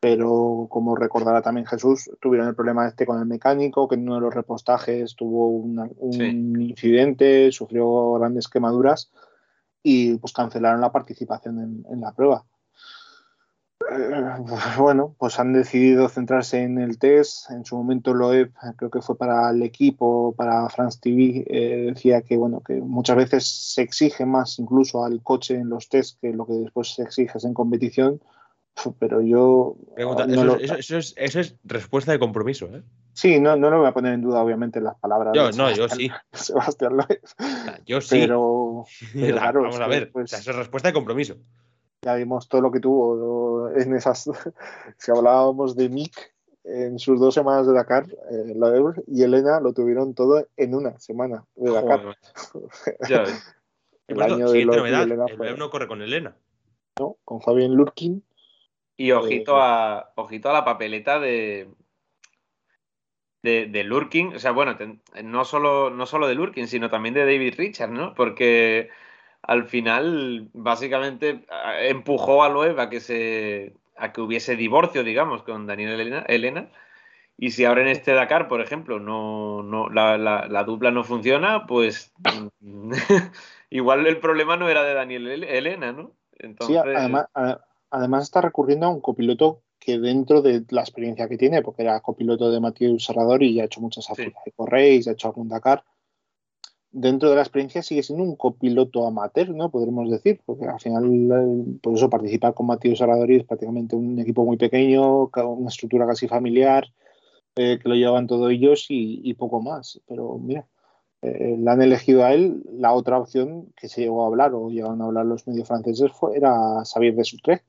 pero como recordará también Jesús, tuvieron el problema este con el mecánico, que en uno de los repostajes tuvo un incidente, sufrió grandes quemaduras y pues cancelaron la participación en, la prueba. Eh, bueno, pues han decidido centrarse en el test. En su momento Loeb, creo que fue para el equipo, para France TV, eh, decía que bueno, que muchas veces se exige más incluso al coche en los test que lo que después se exige en competición. Pero yo. eso, es, respuesta de compromiso, ¿eh? Sí, no, no lo voy a poner en duda, obviamente, las palabras. Yo, no, yo sí. Sebastián Loeb. Yo sí. Pero, claro, vamos a ver, pues, eso es respuesta de compromiso ya vimos todo lo que tuvo en esas. si hablábamos de Mick en sus dos semanas de Dakar, eh, y Elena lo tuvieron todo en una semana de Dakar. ya el año de Elena el no corre con Elena. No, con Fabián Lurkin. Y ojito, a, ojito a la papeleta de, de, de, Lurkin, o sea, bueno, no, solo, no solo de Lurkin, sino también de David Richard, ¿no? Porque al final básicamente empujó a Loeb a que se a que hubiese divorcio, digamos, con Daniel Elena, Y si ahora en este Dakar, por ejemplo, no, no la, dupla no funciona, pues igual el problema no era de Daniel Elena, ¿no? Sí, además, además está recurriendo a un copiloto que dentro de la experiencia que tiene, porque era copiloto de Matías Serrador y ya ha hecho muchas sí. de Correis, ha hecho algún Dakar, dentro de la experiencia sigue siendo un copiloto amateur, ¿no? Podremos decir, porque al final, eh, por eso participar con Matías Saradori es prácticamente un equipo muy pequeño, una estructura casi familiar, eh, que lo llevan todos ellos y, poco más. Pero mira, eh, la han elegido a él. La otra opción que se llegó a hablar o llegaron a hablar los medios franceses fue, era Xavier de Sucre,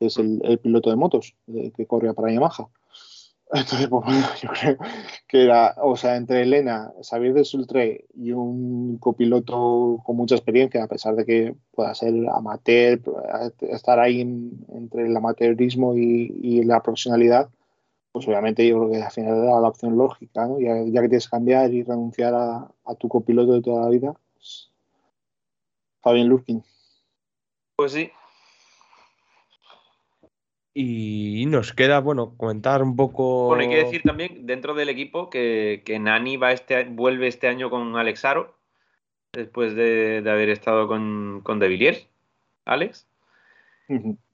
es el, el piloto de motos que corría para Yamaha. Entonces, pues bueno, yo creo que era, o sea, entre Elena, Xavier de Sultre y un copiloto con mucha experiencia, a pesar de que pueda ser amateur, estar ahí entre el amateurismo y, la profesionalidad, pues obviamente yo creo que al final era la opción lógica, ¿no? Ya, que tienes que cambiar y renunciar a, tu copiloto de toda la vida, pues, Fabián Lurkin. Pues sí, y nos queda, bueno, comentar un poco. Bueno, hay que decir también dentro del equipo que, Nani va este, vuelve este año con Alexaro, después de, haber estado con, con De Villiers, Alex.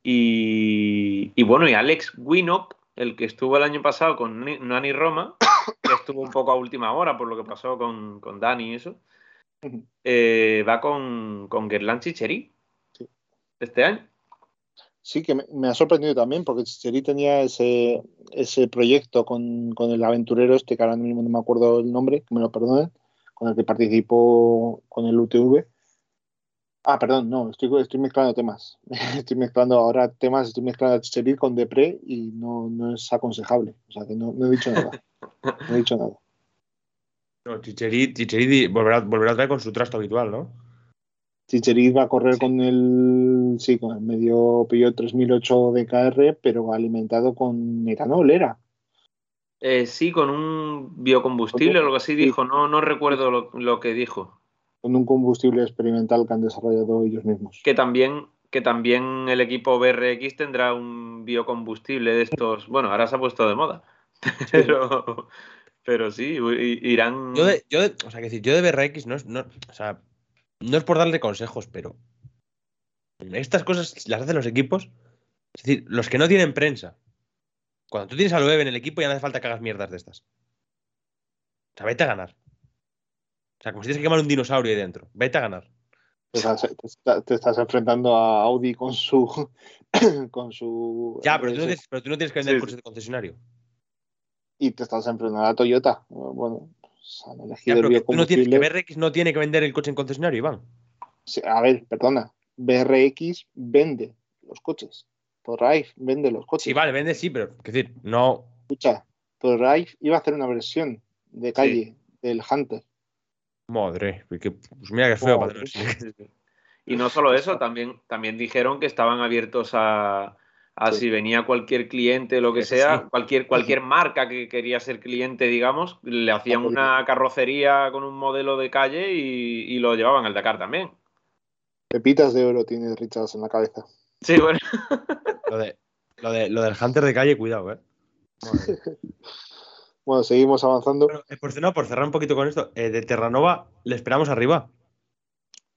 y, bueno, y Alex Winnock, el que estuvo el año pasado con Nani Roma, que estuvo un poco a última hora por lo que pasó con, con Dani y eso, eh, va con, con Gerlán Chicheri este año. Sí, que me, ha sorprendido también, porque Chicheri tenía ese, ese proyecto con, el aventurero este, que ahora mismo no me acuerdo el nombre, que me lo perdonen, con el que participó con el UTV. Ah, perdón, no, estoy, estoy mezclando temas. estoy mezclando ahora temas, estoy mezclando a Chicheri con Depre y no, no es aconsejable. O sea que no, he dicho nada. No he dicho nada. No, Chicheri, volverá, volverá a traer con su trasto habitual, ¿no? Chicherit va a correr con el sí, con el medio Peugeot 3008 de KR, pero alimentado con etanol, ¿era? Eh, sí, con un biocombustible o algo así dijo, no, no recuerdo lo, que dijo. Con un combustible experimental que han desarrollado ellos mismos. Que también, que también el equipo BRX tendrá un biocombustible de estos. Bueno, ahora se ha puesto de moda. Pero, pero sí, irán. Yo de, yo o sea, que decir, yo de BRX no, no o sea, no es por darle consejos, pero estas cosas las hacen los equipos. Es decir, los que no tienen prensa. Cuando tú tienes al web en el equipo ya no hace falta que hagas mierdas de estas. O sea, vete a ganar. O sea, como si tienes que quemar un dinosaurio ahí dentro. Vete a ganar. Te estás, enfrentando a Audi con su. con su. Ya, pero tú no tienes, pero tú no tienes que vender el coche de concesionario. Y te estás enfrentando a Toyota. Bueno, no tienes, que BRX no tiene que vender el coche en concesionario, Iván. a ver, perdona. BRX vende los coches. Torraif vende los coches. Sí, vale, vende, sí, pero es decir, no. Escucha, Torraif iba a hacer una versión de calle del Hunter. Madre, pues mira que feo. y no solo eso, también, también dijeron que estaban abiertos a, Así venía cualquier cliente, lo que sea, cualquier, cualquier marca que quería ser cliente, digamos, le hacían una carrocería con un modelo de calle y, lo llevaban al Dakar también. Pepitas de oro tiene Richards en la cabeza. Sí, bueno. lo, de, lo, del Hunter de calle, cuidado, ¿eh? bueno, seguimos avanzando. Eh, por, no, por cerrar un poquito con esto, eh, de Terranova le esperamos arriba.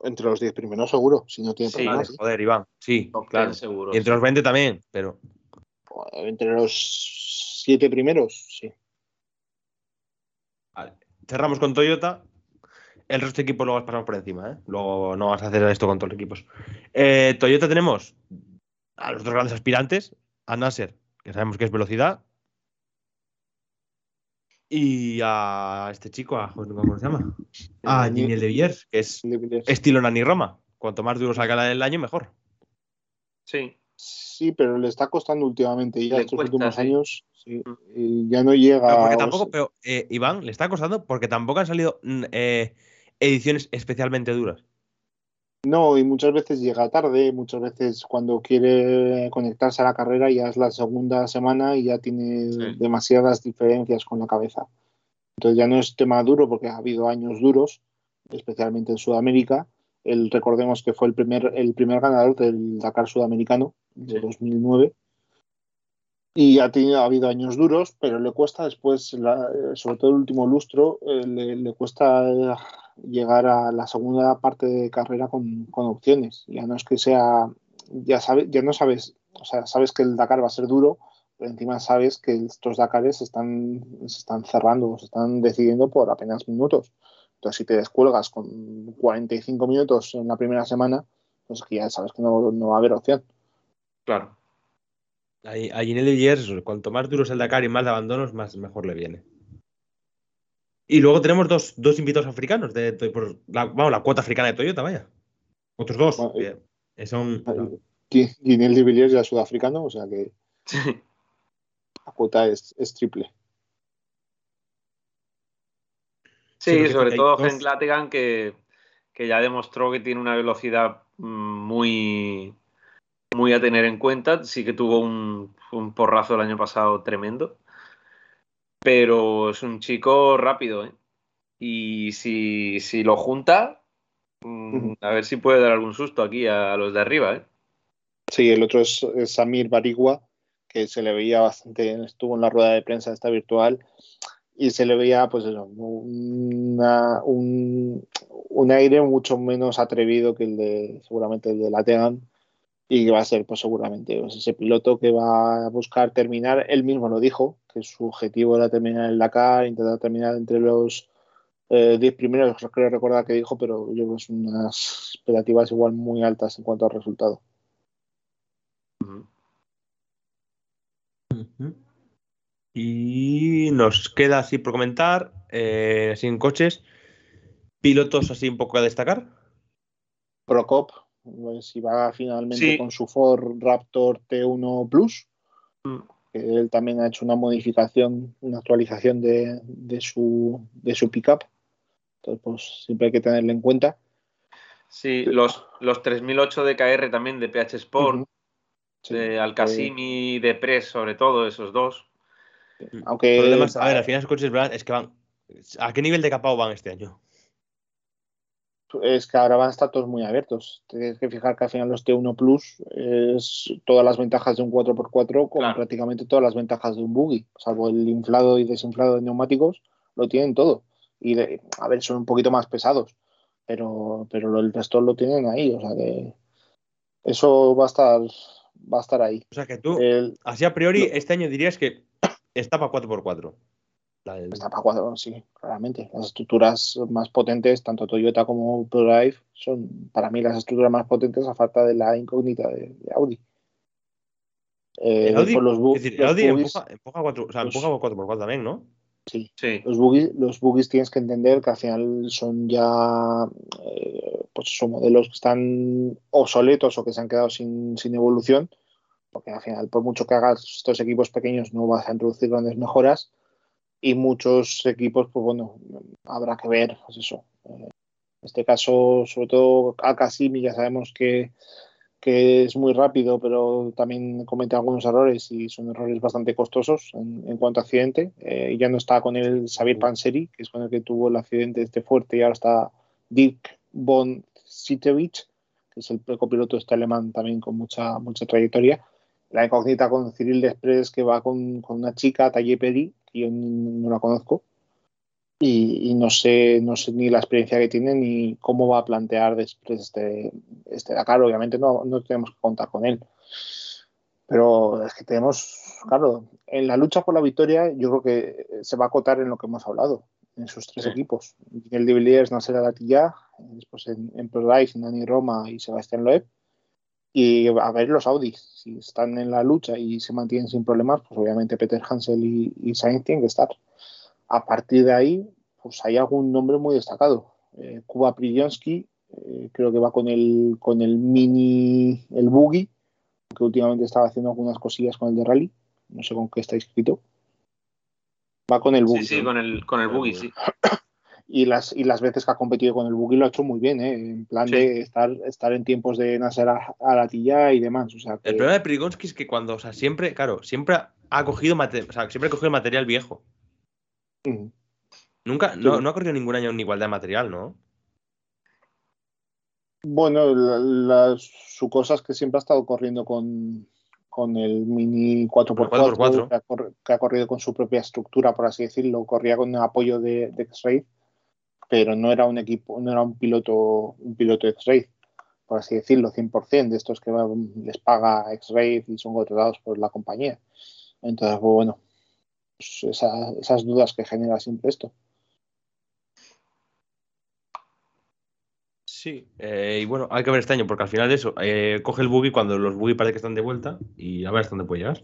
Entre los 10 primeros seguro, si no tiene sí, problemas. Joder, Iván, sí, claro. Seguro, y entre los 20 también, pero... Entre los 7 primeros, sí. Vale. Cerramos con Toyota. El resto de equipos luego pasamos por encima, ¿eh? Luego no vas a hacer esto con todos los equipos. Eh, Toyota tenemos a los dos grandes aspirantes, a Nasser, que sabemos que es velocidad, y a este chico, a, ¿cómo se llama? A Giniel de Villers, que es estilo Nani Roma. Cuanto más duro salga el año, mejor. Sí. Sí, pero le está costando últimamente ya estos últimos años. Sí, mm. ya no llega. porque tampoco, pero eh, Iván, le está costando porque tampoco han salido mm, eh, ediciones especialmente duras. No, y muchas veces llega tarde, muchas veces cuando quiere conectarse a la carrera ya es la segunda semana y ya tiene demasiadas diferencias con la cabeza. Entonces ya no es tema duro porque ha habido años duros, especialmente en Sudamérica. El, recordemos que fue el primer, el primer ganador del Dakar sudamericano de 2009 y ha, tenido, ha habido años duros, pero le cuesta después, sobre todo el último lustro, eh, le, cuesta llegar a la segunda parte de carrera con, opciones. Ya no es que sea, ya, sabes ya no sabes, o sea, sabes que el Dakar va a ser duro, pero encima sabes que estos Dakares están, se están cerrando, se están decidiendo por apenas minutos. Entonces, si te descuelgas con 45 minutos en la primera semana, pues que ya sabes que no, va a haber opción. Claro. Allí en el cuanto más duro es el Dakar y más de abandonos, más mejor le viene. Y luego tenemos dos, dos invitados africanos, de, por la, vamos, la cuota africana de Toyota, vaya. Otros dos. Bueno, eh, son. Guinel de Villiers ya es sudafricano, o sea que. la cuota es, es triple. Sí, sobre todo Gen Latigan, que, que ya demostró que tiene una velocidad mm, muy, muy a tener en cuenta. Sí que tuvo un, un porrazo el año pasado tremendo. Pero es un chico rápido, ¿eh? Y si, lo junta, mm, a ver si puede dar algún susto aquí a, los de arriba, ¿eh? Sí, el otro es, Samir Barigua, que se le veía bastante, estuvo en la rueda de prensa esta virtual y se le veía pues eso, un, un, aire mucho menos atrevido que el de seguramente el de Lategan y que va a ser pues seguramente pues, ese piloto que va a buscar terminar, él mismo lo dijo, que su objetivo era terminar en Dakar, intentar terminar entre los 10 eh, primeros, creo recordar que dijo, pero yo creo que son unas expectativas igual muy altas en cuanto al resultado. Y nos queda así por comentar, eh, sin coches, pilotos así un poco a destacar. Procop, pues, si va finalmente con su Ford Raptor T1 Plus, mm. él también ha hecho una modificación, una actualización de, su, de su pickup. Entonces, pues siempre hay que tenerlo en cuenta. Sí, los, los 3008 de KR también de PH Sport, de Alcasimi, de Press, sobre todo, esos dos. Aunque. a ver, al final esos coches es que van. ¿A qué nivel de capao van este año? Es que ahora van a estar todos muy abiertos. Tienes que fijar que al final los T1 Plus es todas las ventajas de un 4x4 con prácticamente todas las ventajas de un buggy, salvo el inflado y desinflado de neumáticos, lo tienen todo. Y a ver, son un poquito más pesados, pero, pero el resto lo tienen ahí, o sea que eso va a estar, va a estar ahí. O sea que tú, así a priori, este año dirías que está para 4x4. Está para cuatro, sí, claramente. Las estructuras más potentes, tanto Toyota como ProDrive, son para mí las estructuras más potentes a falta de la incógnita de, Audi. Eh, Audi, los, es decir, Audi empuja, empuja, cuatro, o sea, empuja 4x4 también, ¿no? Sí. sí. Los, buggies, los buggies tienes que entender que al final son ya eh, pues son modelos que están obsoletos o que se han quedado sin, sin evolución, porque al final, por mucho que hagas estos equipos pequeños, no vas a introducir grandes mejoras y muchos equipos, pues bueno, habrá que ver, pues eso. En este caso, sobre todo Akasimi, ya sabemos que, es muy rápido, pero también comete algunos errores y son errores bastante costosos en, cuanto a accidente. Eh, ya no está con el Xavier Panseri, que es con el que tuvo el accidente este fuerte, y ahora está Dirk von Sitewich, que es el copiloto este alemán también con mucha, mucha trayectoria. La incógnita con Cyril Desprez, que va con, con una chica, Talle Peri, yo no la conozco. y, no sé no sé ni la experiencia que tiene ni cómo va a plantear después este, este Dakar. Obviamente no, no tenemos que contar con él. Pero es que tenemos, claro, en la lucha por la victoria yo creo que se va a acotar en lo que hemos hablado, en sus tres equipos. El de Villiers, Nasser Alatilla, después en, en ProLife, Nani Roma y Sebastián Loeb. Y a ver los Audis, si están en la lucha y se mantienen sin problemas, pues obviamente Peter Hansel y, y Sainz tienen que estar. A partir de ahí, pues hay algún nombre muy destacado. Eh, Kuba Prijonsky, eh, creo que va con el, con el mini, el buggy, que últimamente estaba haciendo algunas cosillas con el de rally. No sé con qué está escrito. Va con el buggy. Sí, sí, con el, con el buggy, sí. y las, y las veces que ha competido con el buggy lo ha hecho muy bien, ¿eh? en plan de estar, estar en tiempos de Nasser a, la tilla y demás. O sea, El problema de Prigonsky es que cuando, o sea, siempre, claro, siempre ha cogido, o sea, siempre ha cogido material viejo. Nunca, no, no, ha corrido ningún año en igualdad de material, ¿no? Bueno, la, su cosa es que siempre ha estado corriendo con, con el Mini 4x4, Que, ha, corrido con su propia estructura, por así decirlo. Corría con apoyo de, de X-Ray pero no era un equipo, no era un piloto, un piloto X-Ray, por así decirlo, 100%, de estos que les paga X-Ray y son controlados por la compañía. Entonces, pues, bueno, pues esas dudas que genera siempre esto. Sí, eh, y bueno, hay que ver este año, porque al final de eso, eh, coge el buggy cuando los buggy parece que están de vuelta y a ver hasta dónde puede llegar.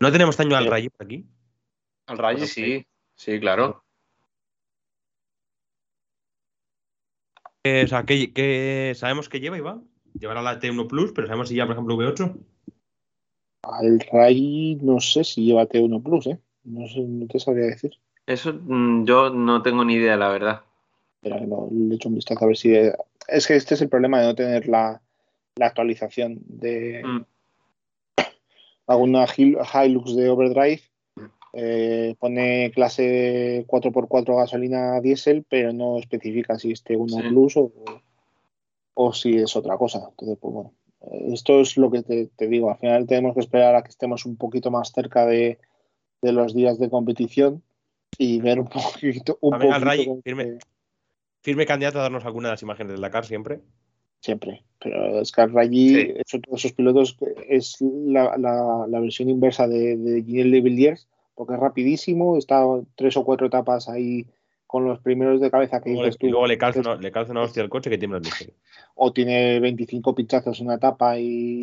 ¿No tenemos este año al Rayi por aquí? Al Rayi sí, sí, claro. O sea, ¿qué, sabemos que lleva va? Llevará la T1 Plus, pero sabemos si ya, por ejemplo, V8. Al Ray no sé si lleva T1 Plus, ¿eh? No, sé, no te sabría decir. Eso mm, yo no tengo ni idea, la verdad. Pero no, le echo un vistazo a ver si. Es que este es el problema de no tener la, actualización de. Mm. Alguna Hilux de Overdrive eh, pone clase 4x4 gasolina diésel, pero no especifica si es T1 Plus o, si es otra cosa. Entonces, pues bueno, esto es lo que te, digo. Al final tenemos que esperar a que estemos un poquito más cerca de, los días de competición y ver un poquito. Un firme, firme, candidato a darnos alguna de las imágenes del Dakar siempre. Siempre, pero es que Rally, esos pilotos, es la, versión inversa de, de Gilles de Villiers, porque es rapidísimo, está tres o cuatro etapas ahí con los primeros de cabeza que luego, y luego le calza, una, le calza una hostia al coche que tiene el. O tiene 25 pinchazos en una etapa y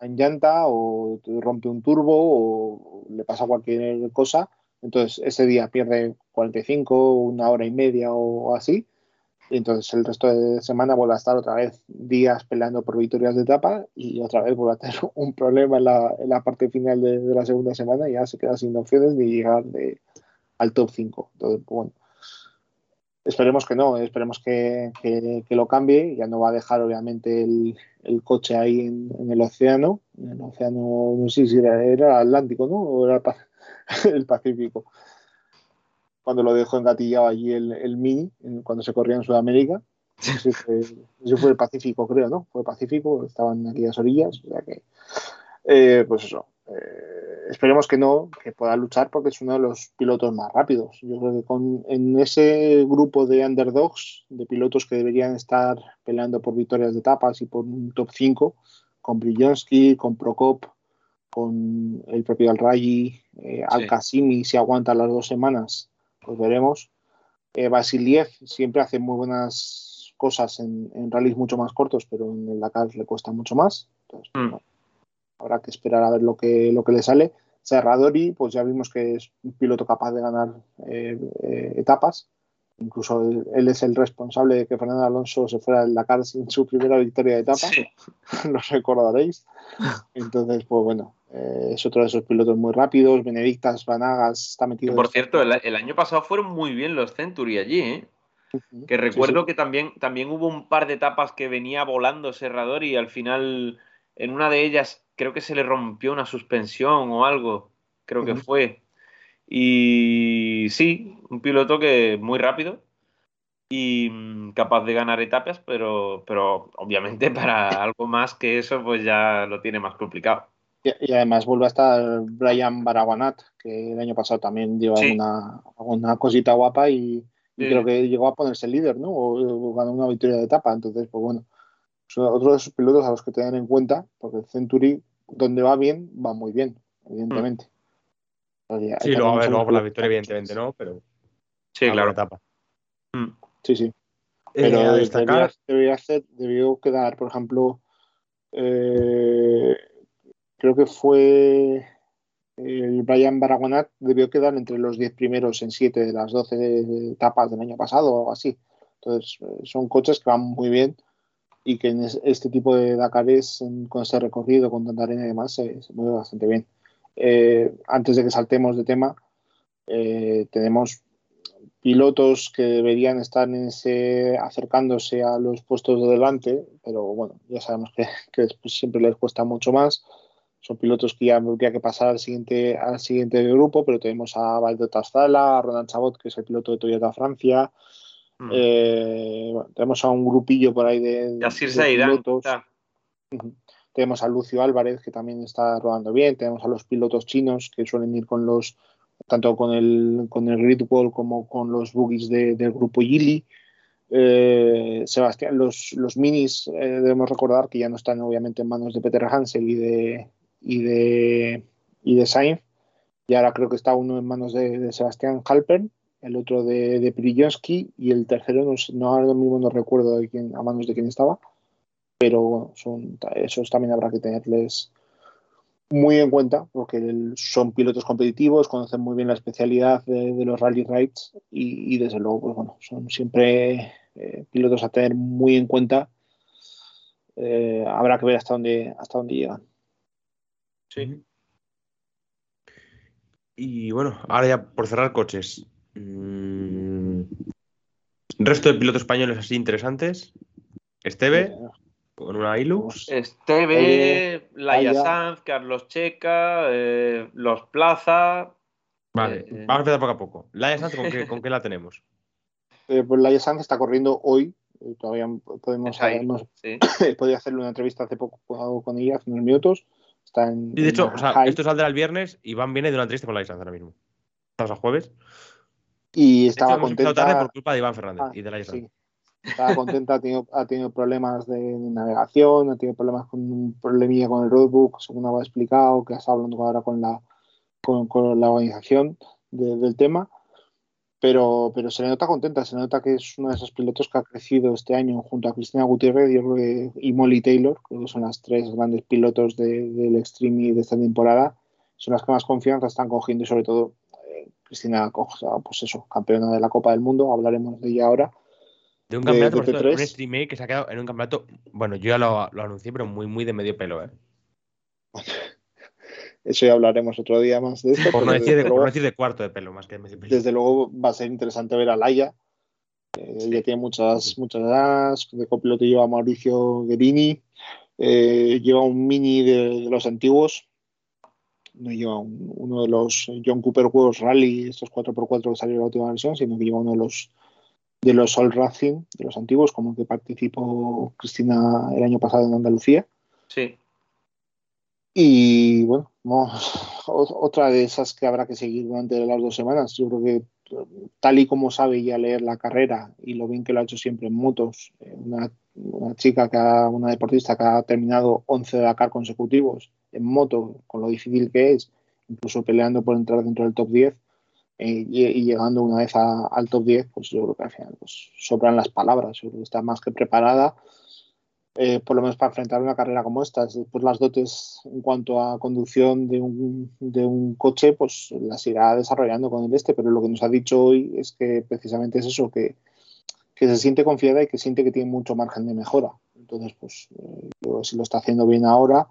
en llanta, o rompe un turbo, o le pasa cualquier cosa. Entonces ese día pierde 45, una hora y media o así entonces el resto de semana vuelve a estar otra vez días peleando por victorias de etapa y otra vez vuelve a tener un problema en la, en la parte final de, la segunda semana y ya se queda sin opciones ni llegar de, al top 5. Entonces, pues bueno, esperemos que no, esperemos que, que, lo cambie. Ya no va a dejar obviamente el, coche ahí en, en, el océano, en el océano, no sé si era, era Atlántico, ¿no? O era el Pacífico cuando lo dejó engatillado allí el, el Mini, cuando se corría en Sudamérica. Eso fue, el Pacífico, creo, ¿no? Fue el Pacífico, estaban aquí las orillas, o sea que, eh, pues eso. Eh, esperemos que no, que pueda luchar porque es uno de los pilotos más rápidos. Yo creo que con, en ese grupo de underdogs, de pilotos que deberían estar peleando por victorias de etapas y por un top 5, con Brillonsky, con Prokop, con el propio Al eh, Al Kasimi, si aguanta las dos semanas, pues veremos. Eh, Vasiliev siempre hace muy buenas cosas en, en rallies mucho más cortos, pero en el Dakar le cuesta mucho más. Entonces, mm. habrá que esperar a ver lo que, lo que le sale. Serradori, pues ya vimos que es un piloto capaz de ganar eh, eh, etapas. Incluso él, es el responsable de que Fernando Alonso se fuera del Dakar sin su primera victoria de etapa. Sí. Lo recordaréis. Entonces, pues bueno, eh, es otro de esos pilotos muy rápidos. Benedictas, Vanagas está metido. por cierto, el, año pasado fueron muy bien los Century allí, ¿eh? Que recuerdo que también, también hubo un par de etapas que venía volando Serrador y al final, en una de ellas, creo que se le rompió una suspensión o algo. Creo que fue. Y sí, un piloto que muy rápido y mm, capaz de ganar etapas, pero, pero obviamente para algo más que eso, pues ya lo tiene más complicado. Y, además vuelve a estar Brian Baraguanat, que el año pasado también dio una cosita guapa y, creo que llegó a ponerse líder, ¿no? O, ganó una victoria de etapa. Entonces, pues bueno, son otros de esos pilotos a los que tener en cuenta, porque el Century, donde va bien, va muy bien, evidentemente. Mm. sí, luego, a ver, luego por la victoria, evidentemente, ¿no? Pero. Sí, claro. Etapa. Mm. Sí, sí. Eh, Pero debería, hacer, debió quedar, por ejemplo, eh, creo que fue el Brian Baragonat debió quedar entre los 10 primeros en 7 de las 12 etapas del año pasado o así. Entonces, eh, son coches que van muy bien y que en este tipo de Dakares, con ese recorrido, con tanta arena y demás, se, mueve bastante bien. Eh, antes de que saltemos de tema, eh, tenemos pilotos que deberían estar acercándose a los puestos de delante, pero bueno, ya sabemos que, que siempre les cuesta mucho más son pilotos que ya habría que pasar al siguiente, al siguiente grupo, pero tenemos a Valdo Tastala, a Ronan Chabot, que es el piloto de Toyota Francia. Mm. Eh, tenemos a un grupillo por ahí de, pilotos. Tenemos a Lucio Álvarez, que también está rodando bien. Tenemos a los pilotos chinos, que suelen ir con los tanto con el, con el Grid Wall como con los buggies del grupo Gili. Eh, Sebastián, los, los minis eh, debemos recordar que ya no están obviamente en manos de Peter Hansel y de, y de, y de Sainz. Y ahora creo que está uno en manos de, Sebastián Halpern, el otro de, de y el tercero, no, no, ahora mismo no recuerdo a manos de quién estaba. Pero bueno, son, esos también habrá que tenerles muy en cuenta porque son pilotos competitivos, conocen muy bien la especialidad de, los rally rides y, desde luego, pues bueno, son siempre eh, pilotos a tener muy en cuenta. Eh, habrá que ver hasta dónde, hasta dónde llegan. Sí. Y bueno, ahora ya por cerrar coches. Mm, resto de pilotos españoles así interesantes. Esteve, con una Hilux. Esteve, Laia Sanz, Carlos Checa, eh, Los Plaza. Vale, eh, vamos a empezar poco a poco. Laia Sanz, ¿con qué, ¿con qué la tenemos? Eh, pues Laia Sanz está corriendo hoy. Todavía podemos sí. podía hacerle una entrevista hace poco con ella, hace unos minutos de hecho, esto saldrá el viernes y Van viene de una entrevista con la ahora mismo. Estamos a jueves. Y estaba contenta. tarde por culpa de Iván Fernández ah, y de la Estaba contenta, ha tenido, ha tenido, problemas de navegación, ha tenido problemas con un problemilla con el roadbook, según ha explicado, que está hablando ahora con la, con, la organización del tema pero, pero se le nota contenta, se le nota que es uno de esos pilotos que ha crecido este año junto a Cristina Gutiérrez y Molly Taylor, que son las tres grandes pilotos del Extreme de esta temporada, son las que más confianza están cogiendo y sobre todo eh, Cristina, pues eso, campeona de la Copa del Mundo, hablaremos de ella ahora. De un campeonato, de, un Extreme que se ha quedado en un campeonato, bueno, yo ya lo, lo anuncié, pero muy, muy de medio pelo, ¿eh? Eso ya hablaremos otro día más de esto. Por no, decir de, cuarto de pelo, más que de pelo. Desde luego va a ser interesante ver a Laia. Ella tiene muchas, muchas edades. De copiloto lleva a Mauricio Guerini. Eh, lleva un mini de, los antiguos. No lleva uno de los John Cooper World Rally, estos 4x4 que salió en la última versión, sino que lleva uno de los de los All Racing, de los antiguos, como que participó Cristina el año pasado en Andalucía. Sí. Y bueno, otra de esas que habrá que seguir durante las dos semanas. Yo creo que tal y como sabe ya leer la carrera y lo bien que lo ha hecho siempre en motos, eh, una, chica, que una deportista que ha terminado 11 Dakar consecutivos en moto, con lo difícil que es, incluso peleando por entrar dentro del top 10 eh, y, llegando una vez al top 10, pues yo creo que al final pues, sobran las palabras, yo creo que está más que preparada eh, por lo menos para enfrentar una carrera como esta. Después las dotes en cuanto a conducción de un, de un coche, pues las irá desarrollando con el este, pero lo que nos ha dicho hoy es que precisamente es eso, que, que se siente confiada y que siente que tiene mucho margen de mejora. Entonces, pues eh, si lo está haciendo bien ahora,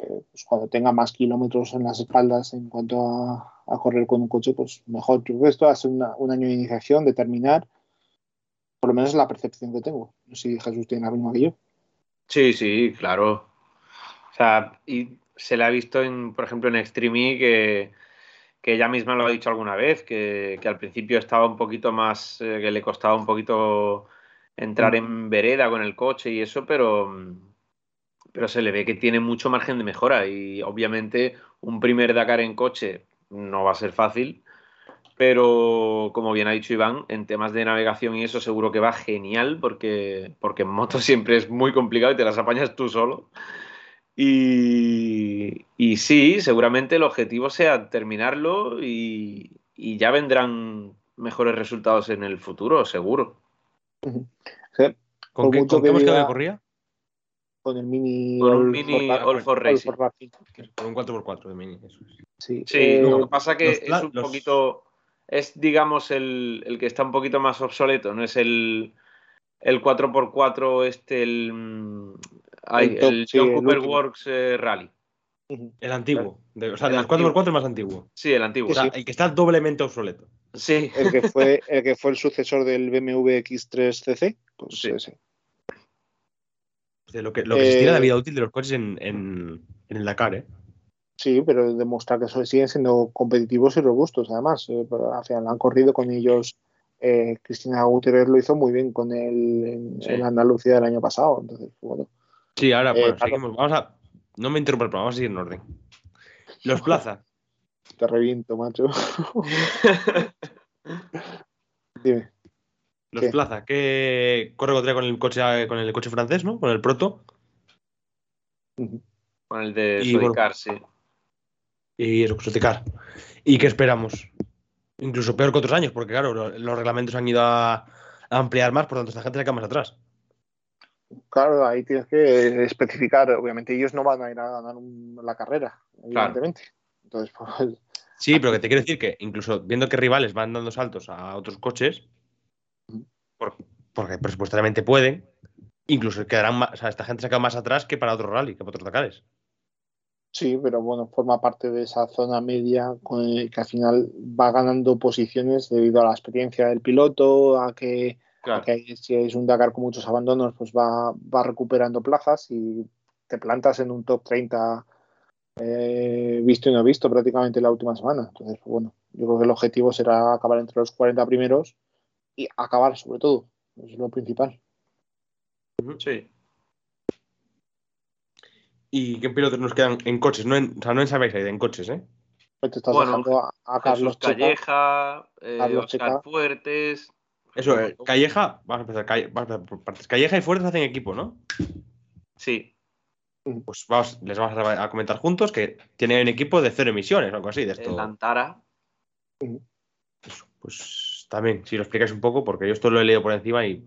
eh, pues cuando tenga más kilómetros en las espaldas en cuanto a, correr con un coche, pues mejor. Yo creo que esto va a ser un año de iniciación, de terminar. Por lo menos es la percepción que tengo. No sé si Jesús tiene la misma que yo. Sí, sí, claro. O sea, y se le ha visto, en, por ejemplo, en Extreme que, que ella misma lo ha dicho alguna vez, que, al principio estaba un poquito más, eh, que le costaba un poquito entrar mm. en vereda con el coche y eso, pero, pero se le ve que tiene mucho margen de mejora y obviamente un primer Dakar en coche no va a ser fácil, pero como bien ha dicho Iván, en temas de navegación y eso seguro que va genial porque, porque en moto siempre es muy complicado y te las apañas tú solo. Y, y sí, seguramente el objetivo sea terminarlo y, y ya vendrán mejores resultados en el futuro, seguro. ¿Con, qué, ¿con qué que corría? Con el Mini Con un Mini All for, Racing. Con un 4x4 de Mini, eso Sí, sí eh, lo que pasa que es un poquito. Es, digamos, el, el, que está un poquito más obsoleto, no es el, el 4x4, este, el. Mm, ay, el, John Cooper Works eh, Rally. El antiguo. o sea, el, 4x4 es más antiguo. Sí, el antiguo. O sea, el que está doblemente obsoleto. Sí. El que fue el, que fue el sucesor del BMW X3 CC. Pues sí. ese. De lo que, lo que se tira la eh, vida útil de los coches en, en, en, el Dakar, ¿eh? Sí, pero demostrar que siguen siendo competitivos y robustos, además. Eh, al final han corrido con ellos. Eh, Cristina Gutiérrez lo hizo muy bien con él en, en, Andalucía del año pasado. Entonces, bueno. Sí, ahora, bueno, seguimos. Vamos a, no me interrumpa el programa, vamos a seguir en orden. Los Plaza. Te reviento, macho. Dime. Los Plaza, ¿qué corre con el coche con el coche francés, ¿no? Con el Proto. Con el de Sodicar, sí. Y eso, Sodicar. ¿Y qué esperamos? Incluso peor que otros años, porque claro, los reglamentos han ido a, ampliar más, por tanto, esta gente se queda más atrás. Claro, ahí tienes que especificar. Obviamente, ellos no van a ir a ganar la carrera, evidentemente. Entonces, pues, Sí, pero que te quiero decir que incluso viendo que rivales van dando saltos a otros coches, porque presupuestariamente pueden, incluso quedarán más, o sea, esta gente se queda más atrás que para otro rally, que para otros Dakares. Sí, pero bueno, forma parte de esa zona media que al final va ganando posiciones debido a la experiencia del piloto, a que Claro. si es un Dakar con muchos abandonos, pues va, va recuperando plazas y te plantas en un top 30 eh, visto y no visto prácticamente la última semana. Entonces, pues bueno, yo creo que el objetivo será acabar entre los 40 primeros y acabar sobre todo. Eso es lo principal. Sí. ¿Y qué pilotos nos quedan en coches? No en, o sea, no en en coches, ¿eh? Pues te estás dejando a, Carlos Calleja, eh, Oscar Fuertes, eso, eh, Calleja, vamos a empezar, vamos a por partes. Calleja y Fuertes hacen equipo, ¿no? Sí. Pues vamos, les vamos a, comentar juntos que tienen un equipo de cero emisiones o algo así. De esto. El Antara. Pues, pues, también, si lo explicáis un poco, porque yo esto lo he leído por encima y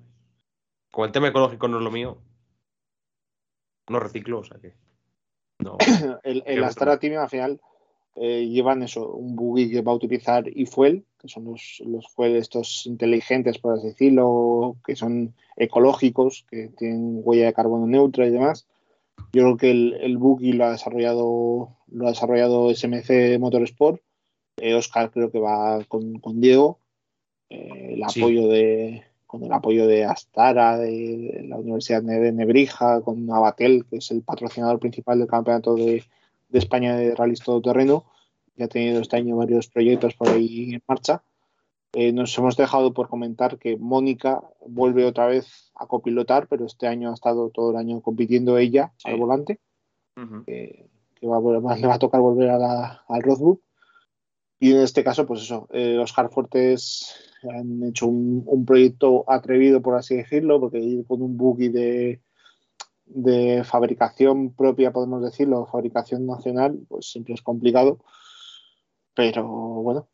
como el tema ecológico no es lo mío, no reciclo, o sea que. No, el, el Astara Team al final eh, llevan eso, un buggy que va a utilizar iFuel, que son los, los fuel estos inteligentes, por así decirlo, que son ecológicos, que tienen huella de carbono neutra y demás. Yo creo que el, el buggy lo ha desarrollado, lo ha desarrollado SMC Motorsport. Eh, Oscar creo que va con, con Diego. Eh, el apoyo de con el apoyo de Astara, de, la Universidad de Nebrija, con Abatel, que es el patrocinador principal del campeonato de, de España de rallies todoterreno. Ya ha tenido este año varios proyectos por ahí en marcha. Eh, nos hemos dejado por comentar que Mónica vuelve otra vez a copilotar, pero este año ha estado todo el año compitiendo ella al volante. que va le va a tocar volver a al roadbook. Y en este caso, pues eso, eh, los Hardfortes han hecho un, un, proyecto atrevido, por así decirlo, porque ir con un buggy de, de fabricación propia, podemos decirlo, fabricación nacional, pues siempre es complicado. Pero bueno,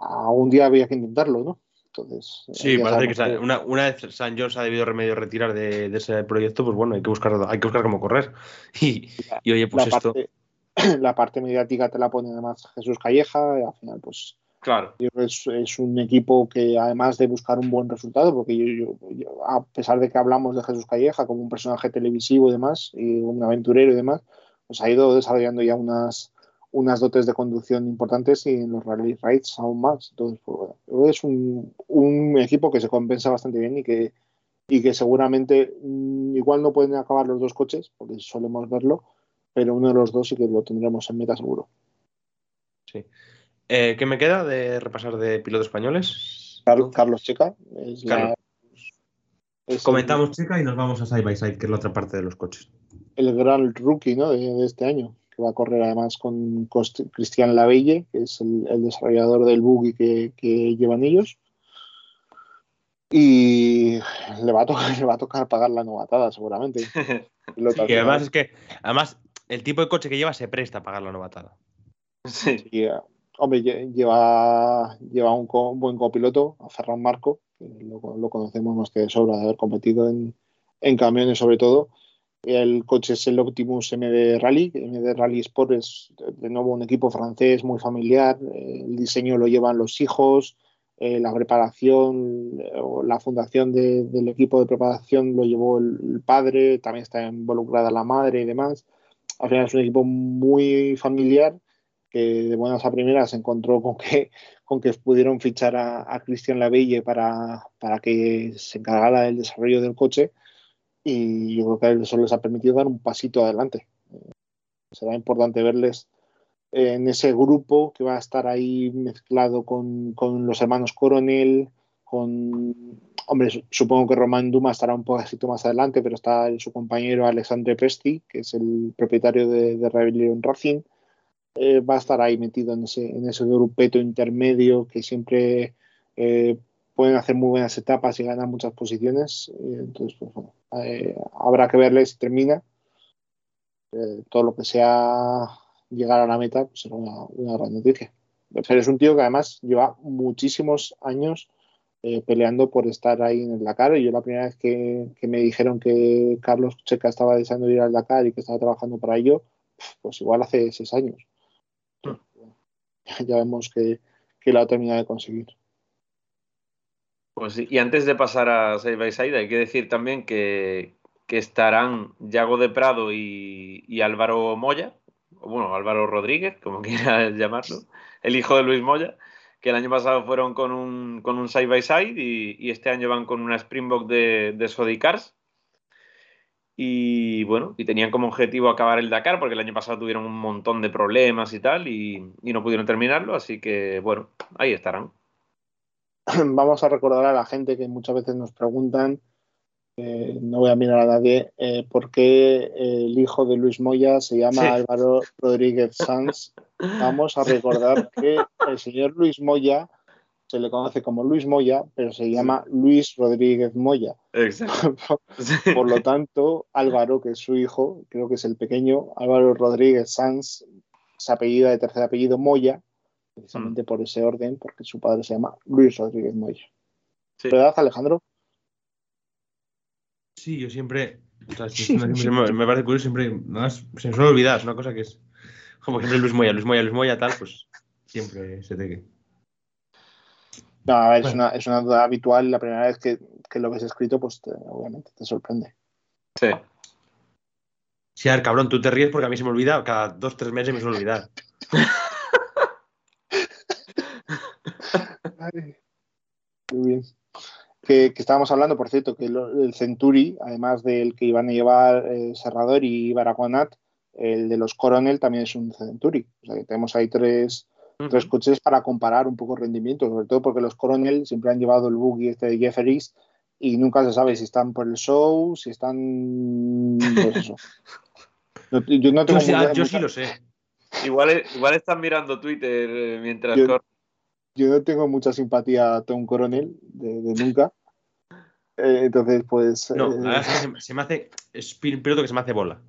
algún día había que intentarlo, ¿no? Entonces, sí, parece que, Una, una, vez San John se ha debido remedio retirar de, de, ese proyecto, pues bueno, hay que buscar, hay que buscar cómo correr. Y, y oye, pues la esto. Parte, la parte mediática te la pone además Jesús Calleja, y al final, pues Claro. Es, es, un equipo que además de buscar un buen resultado, porque yo, yo, a pesar de que hablamos de Jesús Calleja como un personaje televisivo y demás, y un aventurero y demás, pues ha ido desarrollando ya unas, unas dotes de conducción importantes y en los rally rides aún más. Entonces, pues, es un, un, equipo que se compensa bastante bien y que, y que seguramente mm, igual no pueden acabar los dos coches, porque solemos verlo, pero uno de los dos sí que lo tendremos en meta seguro. Sí. Eh, ¿Qué me queda de repasar de pilotos españoles? Carlos Checa. Comentamos Checa y nos vamos a Side by Side, que es la otra parte de los coches. el gran rookie ¿no? de, este año, que va a correr además con, Cristian Lavelle, que es el, desarrollador del buggy que, que, llevan ellos. Y le va, a tocar, le va a tocar pagar la novatada, seguramente. y además es que, además, el tipo de coche que lleva se presta a pagar la novatada. Sí. Hombre, lleva, lleva un, buen copiloto, a Ferran Marco, que lo, conocemos más que de sobra de haber competido en, en camiones sobre todo. El coche es el Optimus MD Rally. MD Rally Sport es de nuevo un equipo francés muy familiar. El diseño lo llevan los hijos. Eh, la preparación o la fundación del equipo de preparación lo llevó el, padre. También está involucrada la madre y demás. Al final es un equipo muy familiar que de buenas a primeras se encontró con que, con que pudieron fichar a, a Christian Lavelle para, para que se encargara del desarrollo del coche y yo creo que eso les ha permitido dar un pasito adelante. será importante verles en ese grupo que va a estar ahí mezclado con, los hermanos Coronel, con, hombre, supongo que Román Duma estará un poquito más adelante, pero está su compañero Alexandre Pesti, que es el propietario de, de Rebellion Racing, eh, va a estar ahí metido en ese, en ese grupeto intermedio que siempre eh, pueden hacer muy buenas etapas y ganar muchas posiciones. entonces, pues, bueno, eh, habrá que verle si termina. Eh, todo lo que sea llegar a la meta pues será una, gran noticia. Pero es un tío que además lleva muchísimos años eh, peleando por estar ahí en el Dakar. Y yo la primera vez que, me dijeron que Carlos Checa estaba deseando ir al Dakar y que estaba trabajando para ello, pues igual hace seis años. Ya vemos que, que lo ha terminado de conseguir. Pues y antes de pasar a Side by Side, hay que decir también que, estarán Yago de Prado y, Álvaro Moya, o bueno, Álvaro Rodríguez, como quieras llamarlo, el hijo de Luis Moya, que el año pasado fueron con un, con un Side by Side y, este año van con una Springbok de, de Sodicars. Y bueno, y tenían como objetivo acabar el Dakar, porque el año pasado tuvieron un montón de problemas y tal, y no pudieron terminarlo, así que bueno, ahí estarán. vamos a recordar a la gente que muchas veces nos preguntan, eh, no voy a mirar a nadie, eh, por qué el hijo de Luis Moya se llama Álvaro Rodríguez Sanz. Vamos a recordar que el señor Luis Moya se le conoce como Luis Moya, pero se llama Luis Rodríguez Moya. Exacto. Por lo tanto, Álvaro, que es su hijo, creo que es el pequeño, Álvaro Rodríguez Sanz, se apellida de tercer apellido Moya, precisamente mm. por ese orden, porque su padre se llama Luis Rodríguez Moya. ¿Verdad, Alejandro? Sí, yo siempre. me, parece curioso, siempre. se me suele olvidar, es una cosa que es. Como siempre Luis Moya, Luis Moya, Luis Moya, tal, pues siempre se te. No, a ver, es, una, es una duda habitual. La primera vez que, que lo ves escrito, pues obviamente te sorprende. Sí. Sí, a ver, cabrón, tú te ríes porque a mí se me olvida, cada dos, tres meses me suele olvidar. muy bien. Que, estábamos hablando, por cierto, que el Centuri, además del que iban a llevar eh, Serrador y Baraconat, el de los Coronel también es un Centuri. O sea que tenemos ahí tres, tres coches para comparar un poco rendimiento, sobre todo porque los Coronel siempre han llevado el buggy este de Jefferies y nunca se sabe si están por el show, si están. Pues eso. yo, no tengo yo, sí lo sé. Igual, igual están mirando Twitter eh, mientras yo no tengo mucha simpatía a Tom Coronel, de, nunca. Eh, entonces, pues. No, eh, se, me hace. Es un piloto que se me hace bola.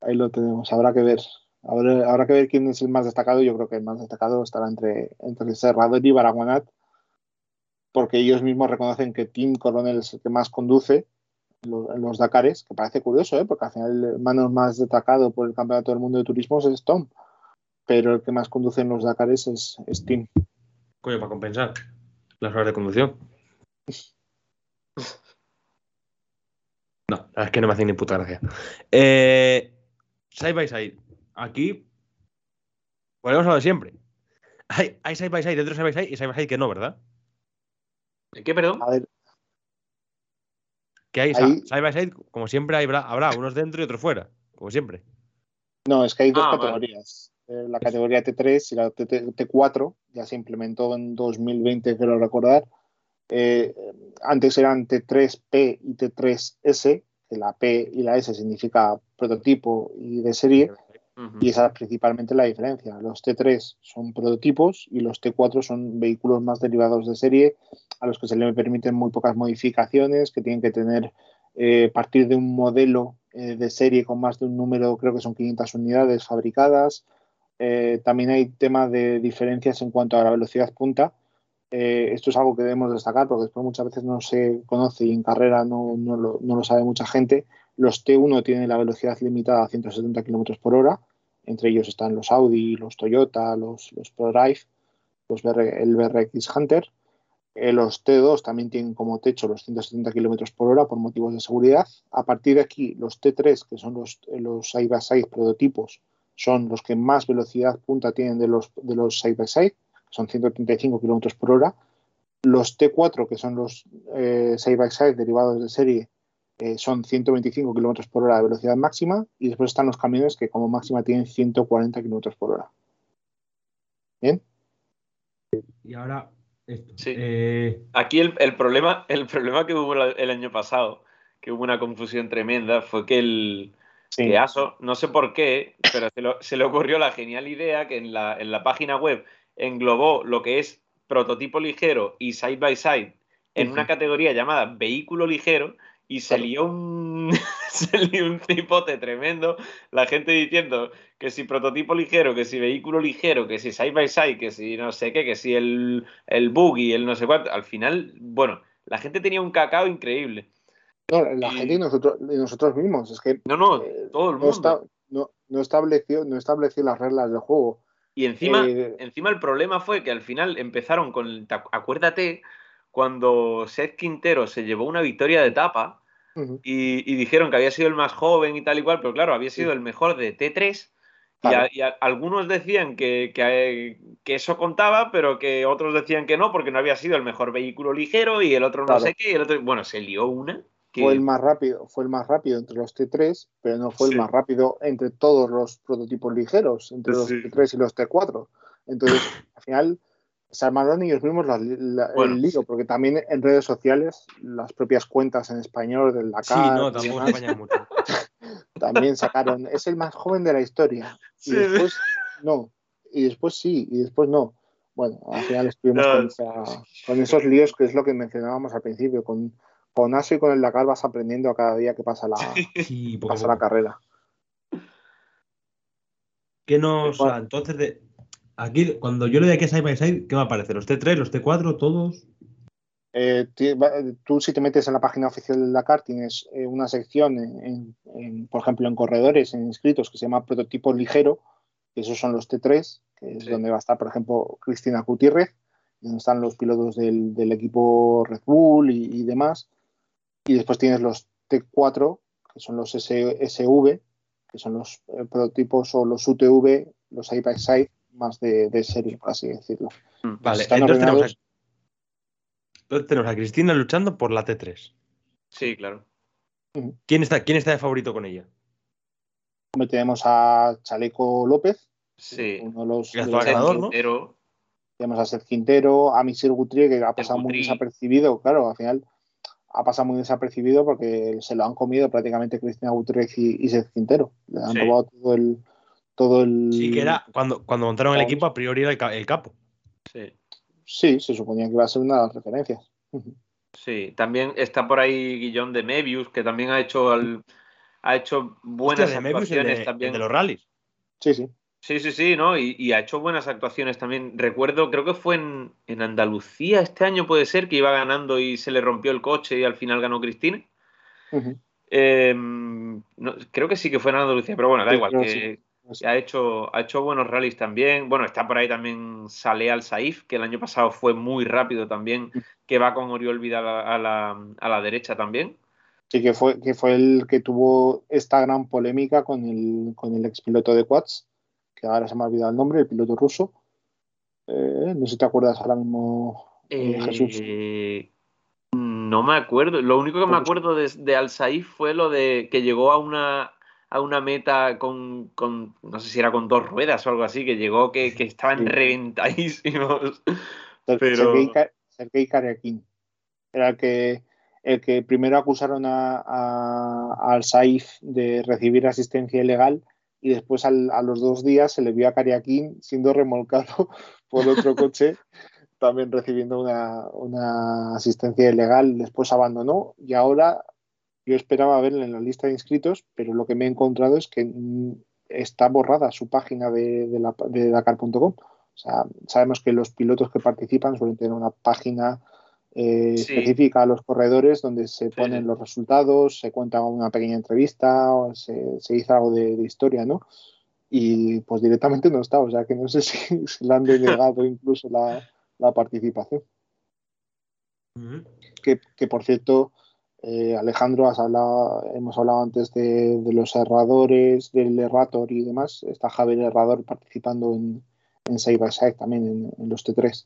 Ahí lo tenemos, habrá que ver. Habrá, que ver quién es el más destacado. Yo creo que el más destacado estará entre, entre Serrador y Baraguanat, porque ellos mismos reconocen que Tim Coronel es el que más conduce en los, Dakares, que parece curioso, ¿eh? porque al final el mano más destacado por el Campeonato del Mundo de Turismos es Tom, pero el que más conduce en los Dakares es, es Tim. Coño, para compensar las horas de conducción. No, la verdad es que no me hace ni puta gracia. Eh, side by side. Aquí volvemos a lo de siempre. Hay, hay side by side dentro de side by side y side by side que no, ¿verdad? ¿Qué, perdón? A ver. Que hay side by side, como siempre, habrá, habrá unos dentro y otros fuera, como siempre. No, es que hay dos ah, categorías. Eh, la categoría T3 y la T 4 ya se implementó en 2020, quiero recordar. Eh, antes eran T3P y T3S, que que la P y la S significa prototipo y de serie, y esa es principalmente la diferencia. Los T3 son prototipos y los T4 son vehículos más derivados de serie a los que se le permiten muy pocas modificaciones, que tienen que tener eh, partir de un modelo eh, de serie con más de un número, creo que son 500 unidades fabricadas. Eh, también hay tema de diferencias en cuanto a la velocidad punta. esto es algo que debemos destacar porque después muchas veces no se conoce y en carrera no, no, no lo sabe mucha gente. Los T1 tienen la velocidad limitada a 170 km por hora. Entre ellos están los Audi, los Toyota, los, ProDrive, los el BRX Hunter. Eh, los T2 también tienen como techo los 170 km por hora por motivos de seguridad. A partir de aquí, los T3, que son los, side by side prototipos, son los que más velocidad punta tienen de los, de los side by side, que son 135 km por hora. Los T4, que son los side by side derivados de serie, eh, son 125 km por hora de velocidad máxima y después están los camiones que como máxima tienen 140 km por hora. ¿Bien? Y ahora esto. Eh, Aquí el, problema, el problema que hubo el año pasado, que hubo una confusión tremenda, fue que el ASO, no sé por qué, pero se, le ocurrió la genial idea que en la, en la página web englobó lo que es prototipo ligero y side by side en una categoría llamada vehículo ligero y se lió un, un cipote tremendo, la gente diciendo que si prototipo ligero, que si vehículo ligero, que si side by side, que si no sé qué, que si el, el buggy, el no sé cuánto, al final, bueno, la gente tenía un cacao increíble. No, la gente y nosotros, nosotros mismos, es que... No, no, eh, todo el mundo. No, no, estableció, no estableció las reglas del juego. Y encima, eh, encima el problema fue que al final empezaron con, acuérdate, cuando Seth Quintero se llevó una victoria de etapa y, dijeron que había sido el más joven y tal y cual, pero claro, había sido el mejor de T3 y, algunos decían que, que, eso contaba, pero que otros decían que no, porque no había sido el mejor vehículo ligero y el otro no sé qué, y el otro, bueno, se lió una. Fue el más rápido, fue el más rápido entre los T3, pero no fue el más rápido entre todos los prototipos ligeros, entre los T3 y los T4. Entonces, al final, se armaron ellos mismos el lío, porque también en redes sociales, las propias cuentas en español del Dakar. Sí, no, tampoco mucho. también sacaron, es el más joven de la historia. Y después no, y después sí, y después no. Bueno, al final estuvimos con, esos líos que es lo que mencionábamos al principio, con, con ASO y con el Dakar vas aprendiendo a cada día que pasa la, pasa la carrera. ¿Qué nos, entonces, de, Aquí, cuando yo le doy aquí side by side, ¿qué va a aparecer? ¿Los T3, los T4, todos? Eh, tú si te metes en la página oficial del Dakar tienes eh, una sección, en, por ejemplo, en corredores, en inscritos, que se llama prototipo ligero, que esos son los T3, que es donde va a estar, por ejemplo, Cristina Gutiérrez, donde están los pilotos del, equipo Red Bull y, demás. Y después tienes los T4, que son los SV, que son los eh, prototipos o los UTV, los side by side, más de, serie, por así decirlo. Mm, vale, entonces tenemos, a, Cristina luchando por la T3. Sí, claro. ¿Quién está, ¿Quién está de favorito con ella? tenemos a Chaleco López. Sí. Uno de los, ganador, Tenemos a Seth Quintero, a Misir Gutri, que ha pasado muy desapercibido. Claro, al final ha pasado muy desapercibido porque se lo han comido prácticamente Cristina Gutiérrez y, Seth Quintero. Le han robado todo el, todo el. Sí, que era cuando, cuando montaron el equipo, a priori era el, capo. Sí. Sí, se suponía que iba a ser una de las referencias. Sí, también está por ahí Guillón de Mebius, que también ha hecho ha hecho buenas actuaciones también. de los rallies. Sí, sí. Sí, sí, sí, ¿no? Y, ha hecho buenas actuaciones también. Recuerdo, creo que fue en, Andalucía este año, puede ser, que iba ganando y se le rompió el coche y al final ganó Cristina. Em, creo que sí que fue en Andalucía, pero bueno, da igual. Que, ha hecho, ha hecho buenos rallies también. Bueno, está por ahí también Saleh Al Saif, que el año pasado fue muy rápido también, que va con Oriol Vidal a la, a la, derecha también. Sí, que fue, que fue el que tuvo esta gran polémica con el, con el expiloto de Quads, que ahora se me ha olvidado el nombre, el piloto ruso. Eh, no sé si te acuerdas ahora mismo, eh, Jesús. Eh, no me acuerdo. Lo único que me acuerdo de, de Al Saif fue lo de que llegó a una, a una meta con, no sé si era con dos ruedas o algo así, que llegó que, estaban reventadísimos. Pero... Sergei, Sergei Era el que, el que primero acusaron a, al Saif de recibir asistencia ilegal y después a los dos días se le vio a Kariakin siendo remolcado por otro coche, también recibiendo una, una, asistencia ilegal, después abandonó y ahora yo esperaba verle en la lista de inscritos, pero lo que me he encontrado es que está borrada su página de, de Dakar.com. O sea, sabemos que los pilotos que participan suelen tener una página eh, específica a los corredores donde se ponen los resultados, se cuenta una pequeña entrevista, o se, se dice algo de, historia, ¿no? Y pues directamente no está, o sea que no sé si, le han denegado incluso la, participación. que, por cierto, eh, Alejandro, has hablado, hemos hablado antes de, los erradores, del errator y demás. Está Javier Errador participando en, en Side by Side también en los T3.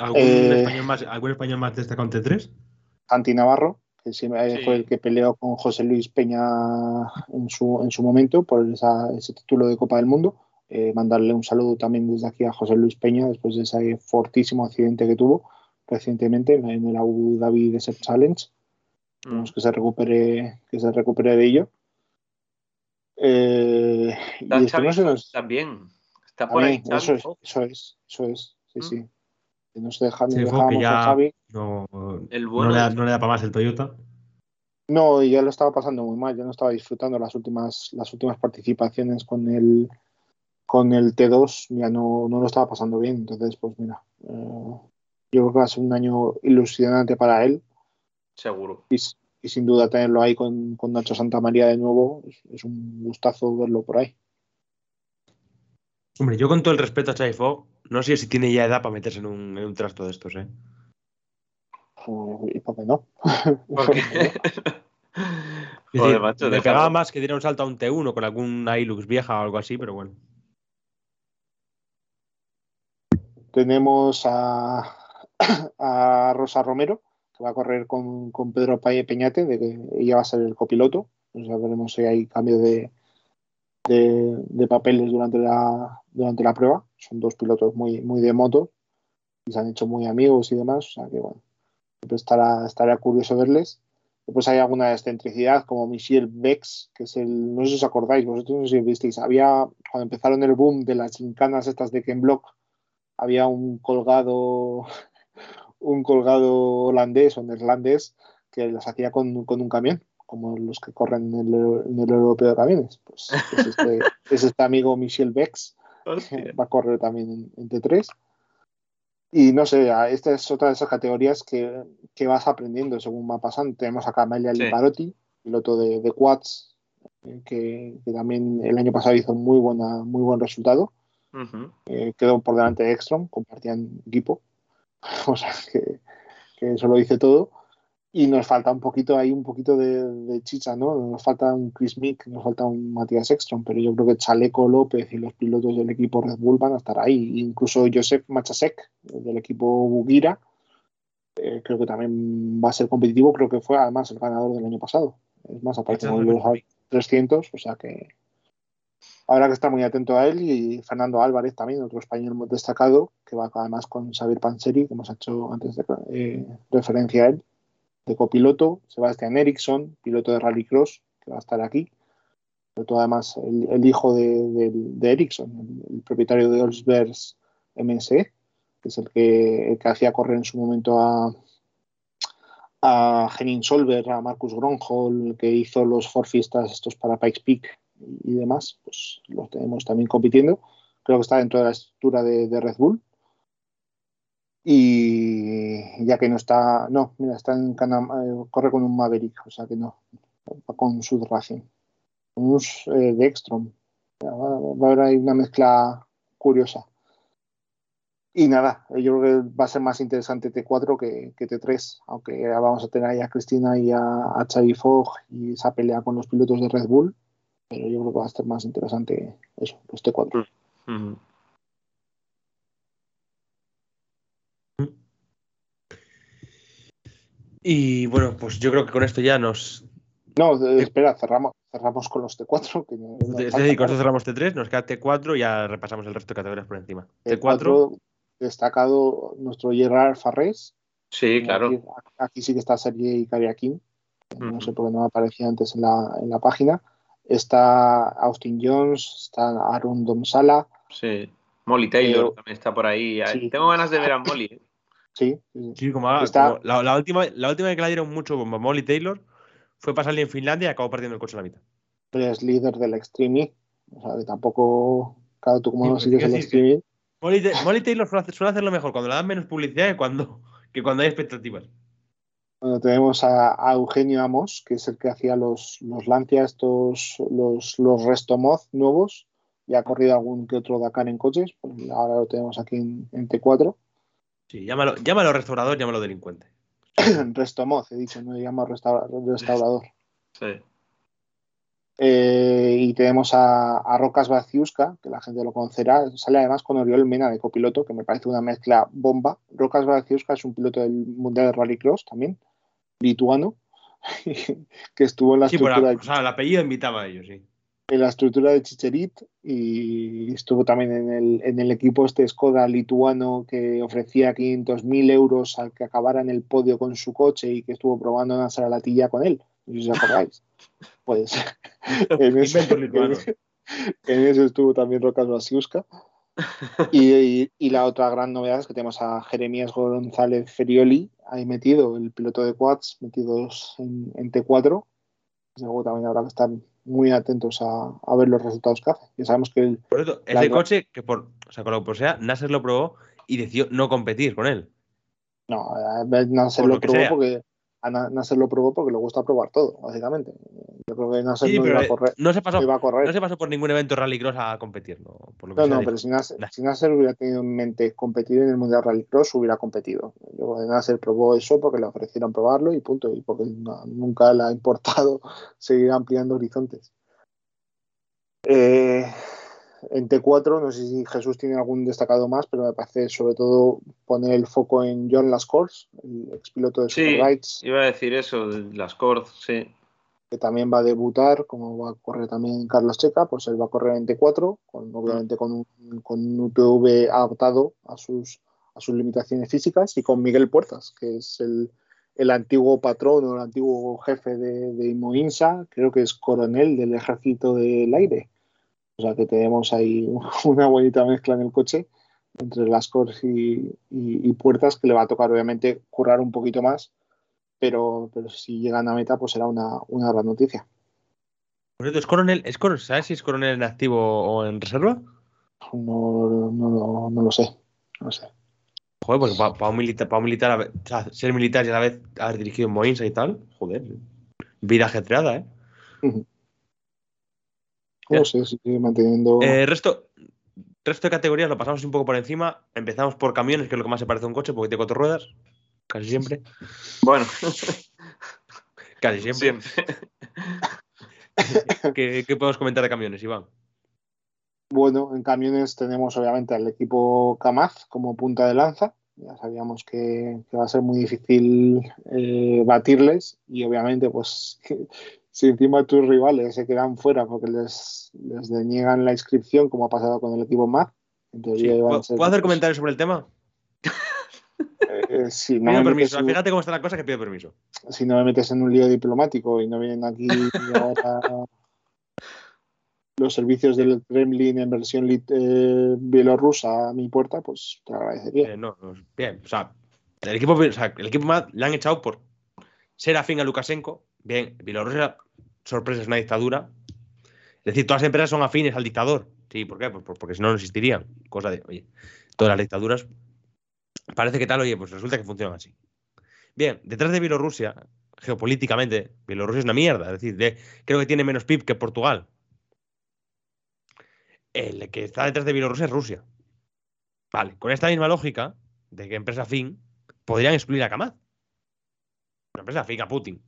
¿Algún, eh, español más, ¿Algún español más destacado en T3? Santi Navarro, que fue el que peleó con José Luis Peña en su, en su momento por ese título de Copa del Mundo. Eh, mandarle un saludo también desde aquí a José Luis Peña después de ese fortísimo accidente que tuvo recientemente en el Abu Dhabi Desert Challenge. Esperemos mm. que se recupere, que se recupere de ello. Eh, y también. Está por ahí. Eso es, eso es, eso es. Sí, mm. sí no se deja, ni Javi. No, no, le da, no, le da, para más el Toyota. No, y ya lo estaba pasando muy mal, ya no estaba disfrutando las últimas, las últimas participaciones con el con el T2, ya no, no lo estaba pasando bien. Entonces, pues mira, eh, yo creo que va a ser un año ilusionante para él. Seguro. Y, sin duda tenerlo ahí con, con Nacho Santamaría de nuevo, es, un gustazo verlo por ahí. Hombre, yo con todo el respeto a Chaifo, no sé si tiene ya edad para meterse en un, en un trasto de estos, ¿eh? ¿Y por qué no? ¿Por qué? me pegaba más que diera un salto a un T1 con algún Hilux vieja o algo así, pero bueno. Tenemos a, a Rosa Romero, que va a correr con, con Pedro Peñate, de que ella va a ser el copiloto. Ya veremos si hay cambio de, de, papeles durante la, durante la prueba. Son dos pilotos muy, muy de moto y se han hecho muy amigos y demás. O sea que bueno, estará, estará curioso verles. Después hay alguna excentricidad como Michel Bex, que es el, no sé si os acordáis, vosotros no sé si visteis, había, cuando empezaron el boom de las chincanas estas de Ken Block, había un colgado, un colgado holandés o neerlandés que las hacía con, con un camión como los que corren en el, europeo de camiones. Pues, pues este, es este amigo Michel Bex, que va a correr también en, T3. Y no sé, esta es otra de esas categorías que, que vas aprendiendo según va pasando. Tenemos a Camelia sí. Liparotti, piloto de, de Quads, eh, que, que, también el año pasado hizo muy, buena, muy buen resultado. Eh, quedó por delante de Ekstrom, compartían equipo. o sea que, que eso lo dice todo y nos falta un poquito ahí, un poquito de, chicha, ¿no? Nos falta un Chris Mick, nos falta un Matías Ekstrom, pero yo creo que Chaleco López y los pilotos del equipo Red Bull van a estar ahí. Incluso Joseph Machasek, del equipo Bugira, eh, creo que también va a ser competitivo, creo que fue además el ganador del año pasado. Es más, aparte de los 300, o sea que habrá que estar muy atento a él y Fernando Álvarez también, otro español muy destacado, que va además con Xavier Panseri, que hemos hecho antes de eh, referencia a él de copiloto, Sebastián Eriksson, piloto de Rallycross, que va a estar aquí. Pero además el, hijo de, de, Ericsson, el, propietario de Olsbergs MSE, que es el que, hacía correr en su momento a, a Henning Solver, a Marcus Gronholm, que hizo los Forfistas estos para Pikes Peak y demás, pues los tenemos también compitiendo. Creo que está dentro de la estructura de Red Bull y ya que no está, no, mira, está en eh, corre con un Maverick, o sea que no, va con Sud Racing, un eh, de Extrom. Va, a haber ahí una mezcla curiosa. Y nada, yo creo que va a ser más interesante T4 que, que T3, aunque vamos a tener ahí a Cristina y a, a Xavi Fogg y esa pelea con los pilotos de Red Bull, pero yo creo que va a ser más interesante eso, pues T4. Y bueno, pues yo creo que con esto ya nos. No, espera, cerramos, cerramos con los T4. Que es decir, con esto cerramos T3, nos queda T4 y ya repasamos el resto de categorías por encima. T4, destacado nuestro Gerard Farrés, Sí, claro. Aquí, sí que está Sergei Kariakin. No sé por qué no aparecía antes en la, en la página. Está Austin Jones, está Aaron Domsala. Sí. Molly Taylor también está por ahí. Tengo ganas de ver a Molly. ¿eh? Sí, sí, como, la, última, la última vez que la dieron mucho con Molly Taylor fue salir en Finlandia y acabó perdiendo el coche a la mitad. Pero es líder del Extreme. O sea, que tampoco. Cada tú como no sigues el Extreme. Molly, Taylor suele, hacer, hacerlo mejor cuando le dan menos publicidad que cuando, que cuando hay expectativas. Bueno, tenemos a, Eugenio Amos, que es el que hacía los, los Lancia, estos, los, los Restomoz nuevos, y ha corrido algún que otro Dakar en coches, pues ahora lo tenemos aquí en, T4. Sí, llámalo, llámalo restaurador, llámalo delincuente. Restomoz, he dicho, no llamo restaurador. Sí. Eh, y tenemos a, a Rocas Baciusca, que la gente lo conocerá. Sale además con Oriol Mena de copiloto, que me parece una mezcla bomba. Rocas Baciusca es un piloto del Mundial de Rallycross también lituano, que estuvo en la estructura. o sea, el apellido invitaba a ellos, sí. En la estructura de Chicherit y estuvo también en el, en el equipo este Skoda lituano que ofrecía 500.000 euros al que acabara en el podio con su coche y que estuvo probando una salatilla con él. No sé si os acordáis. pues en ese, en, eso estuvo también Rocas Basiuska. Y, y, la otra gran novedad es que tenemos a Jeremías González Ferioli, ahí metido, el piloto de quads, metidos en, T4. Luego también habrá que estar muy atentos a, ver los resultados que hace. Ya sabemos que el, por eso, ese coche que por, o sea, con lo que sea, Nasser lo probó y decidió no competir con él. No, Nasser lo, probó porque a Nasser lo probó porque le gusta probar todo, básicamente. Yo creo que Nasser no iba a correr. No se, pasó, no se pasó por ningún evento rallycross a competir. No, no, no pero si Nasser, hubiera tenido en mente competir en el Mundial Rallycross, hubiera competido. Yo creo que Nasser probó eso porque le ofrecieron probarlo y punto. Y porque nunca le ha importado seguir ampliando horizontes. Eh, en T4, no sé si Jesús tiene algún destacado más, pero me parece sobre todo poner el foco en John Lascors, el expiloto de sí, Iba a decir eso, Lascors, sí. Que también va a debutar, como va a correr también Carlos Checa, pues él va a correr en T4, con, obviamente con un, con un UTV adaptado a sus, a sus limitaciones físicas, y con Miguel Puertas, que es el, el antiguo patrón o el antiguo jefe de, de Imoinsa, creo que es coronel del ejército del aire o sea que tenemos ahí una bonita mezcla en el coche entre las cores y, puertas que le va a tocar obviamente currar un poquito más, pero, pero si llegan a meta pues será una, gran noticia. Por cierto, ¿es coronel, es ¿sabes si es coronel en activo o en reserva? No, no, no, lo sé, no sé. Joder, pues para un militar, para un militar ser militar y a la vez haber dirigido en Moinsa y tal, joder, vida ajetreada, ¿eh? No sé, sigue manteniendo. Eh, resto, resto de categorías lo pasamos un poco por encima. Empezamos por camiones, que es lo que más se parece a un coche, porque tiene cuatro ruedas. Casi siempre. Bueno. Casi siempre. ¿Qué, podemos comentar de camiones, Iván? Bueno, en camiones tenemos obviamente al equipo Kamaz como punta de lanza. Ya sabíamos que, va a ser muy difícil eh, batirles y obviamente pues si encima tus rivales se quedan fuera porque les, les deniegan la inscripción, como ha pasado con el equipo MAD, ¿Puedo hacer comentarios sobre el tema? Eh, si no pido permiso. Fíjate cómo está la cosa que pido permiso. Si no me metes en un lío diplomático y no vienen aquí ahora los servicios del Kremlin en versión eh, bielorrusa a mi puerta, pues te agradecería. Eh, no, bien, o sea, el equipo, o sea, el equipo MAD le han echado por ser afín a Lukashenko. Bien, Bielorrusia sorpresa, es una dictadura. Es decir, todas las empresas son afines al dictador. Sí, ¿por qué? Pues, porque si no, no existirían. Cosa de, oye, todas las dictaduras parece que tal, oye, pues resulta que funcionan así. Bien, detrás de Bielorrusia, geopolíticamente, Bielorrusia es una mierda. Es decir, creo que tiene menos PIB que Portugal. El que está detrás de Bielorrusia es Rusia. Vale, con esta misma lógica de que empresa fin, podrían excluir a Kamad. Una empresa fin a Putin.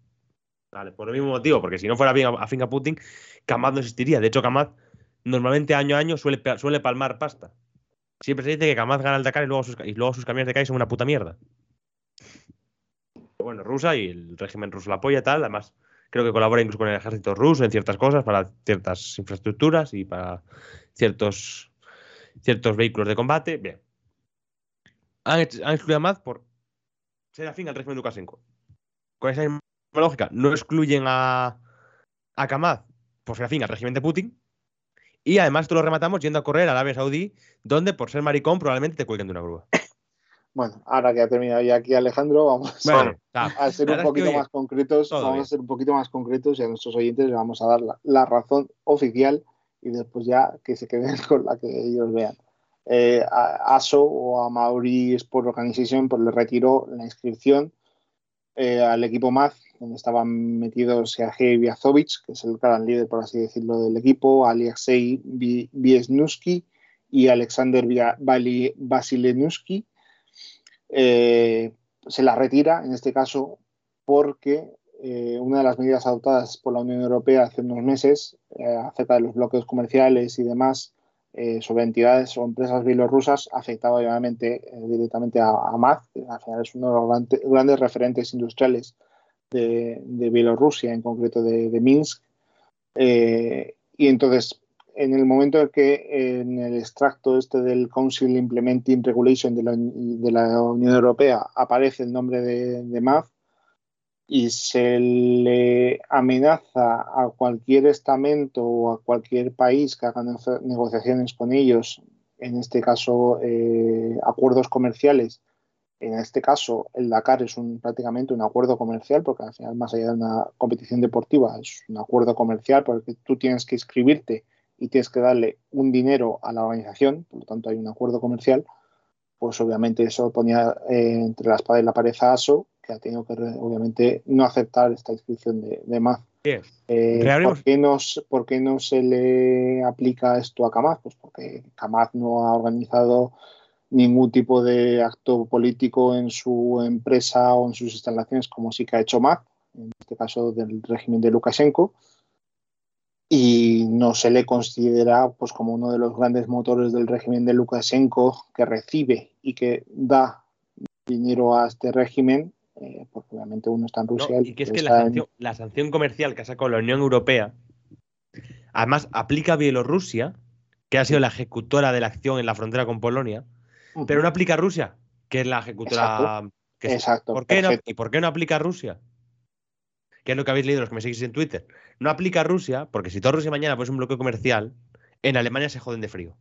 Vale, por el mismo motivo, porque si no fuera bien a finca Putin, Kamad no existiría. De hecho, Kamad normalmente año a año suele, suele palmar pasta. Siempre se dice que Kamad gana el Dakar y luego sus, y luego sus camiones de calle son una puta mierda. bueno, rusa y el régimen ruso la apoya tal. Además, creo que colabora incluso con el ejército ruso en ciertas cosas, para ciertas infraestructuras y para ciertos, ciertos vehículos de combate. Bien. Han, excluido a Mad por ser afín al régimen de Lukashenko. Con esa misma lógica, no excluyen a, a Kamad por afín al régimen de Putin. Y además esto lo rematamos yendo a correr a Arabia Saudí, donde por ser maricón probablemente te cuelguen de una grúa. Bueno, ahora que ha terminado ya aquí Alejandro, vamos a, ser un poquito más concretos. Vamos a ser un poquito más concretos y a nuestros oyentes les vamos a dar la, razón oficial y después ya que se queden con la que ellos vean. Eh, a ASO o a Maori Sport Organization pues le retiró la inscripción eh, al equipo MAZ, donde estaban metidos Sergei Viazovic, que es el gran líder, por así decirlo, del equipo, Alexei Biesnuski y Alexander Vasilenuski eh, se la retira, en este caso, porque eh, una de las medidas adoptadas por la Unión Europea hace unos meses eh, acerca de los bloqueos comerciales y demás sobre entidades o empresas bielorrusas afectaba obviamente directamente a, a que al final es uno de los grandes referentes industriales de, Bielorrusia, en concreto de, de Minsk. y entonces en el momento en que en el extracto este del Council Implementing Regulation de la, Unión Europea aparece el nombre de, de MAF y se le amenaza a cualquier estamento o a cualquier país que haga negociaciones con ellos, en este caso eh, acuerdos comerciales, en este caso el Dakar es un, prácticamente un acuerdo comercial, porque al final más allá de una competición deportiva es un acuerdo comercial porque tú tienes que inscribirte y tienes que darle un dinero a la organización, por lo tanto hay un acuerdo comercial, pues obviamente eso ponía eh, entre la espada y la pared a ASO, que ha tenido que obviamente no aceptar esta inscripción de, de MAZ. Eh, ¿por, qué ¿por, qué no, se le aplica esto a Kamaz? Pues porque Kamaz no ha organizado ningún tipo de acto político en su empresa o en sus instalaciones como sí que ha hecho MAZ, en este caso del régimen de Lukashenko y no se le considera pues, como uno de los grandes motores del régimen de Lukashenko que recibe y que da dinero a este régimen, eh, porque obviamente uno está en Rusia. y que es que la sanción, comercial que ha sacado la Unión Europea, además aplica a Bielorrusia, que ha sido la ejecutora de la acción en la frontera con Polonia, pero no aplica a Rusia, que es la ejecutora. Exacto. ¿Por qué no, ¿Y por qué no aplica a Rusia? que es lo que habéis leído los que me seguís en Twitter, no aplica a Rusia, porque si todo Rusia mañana pone un bloqueo comercial, en Alemania se joden de frío.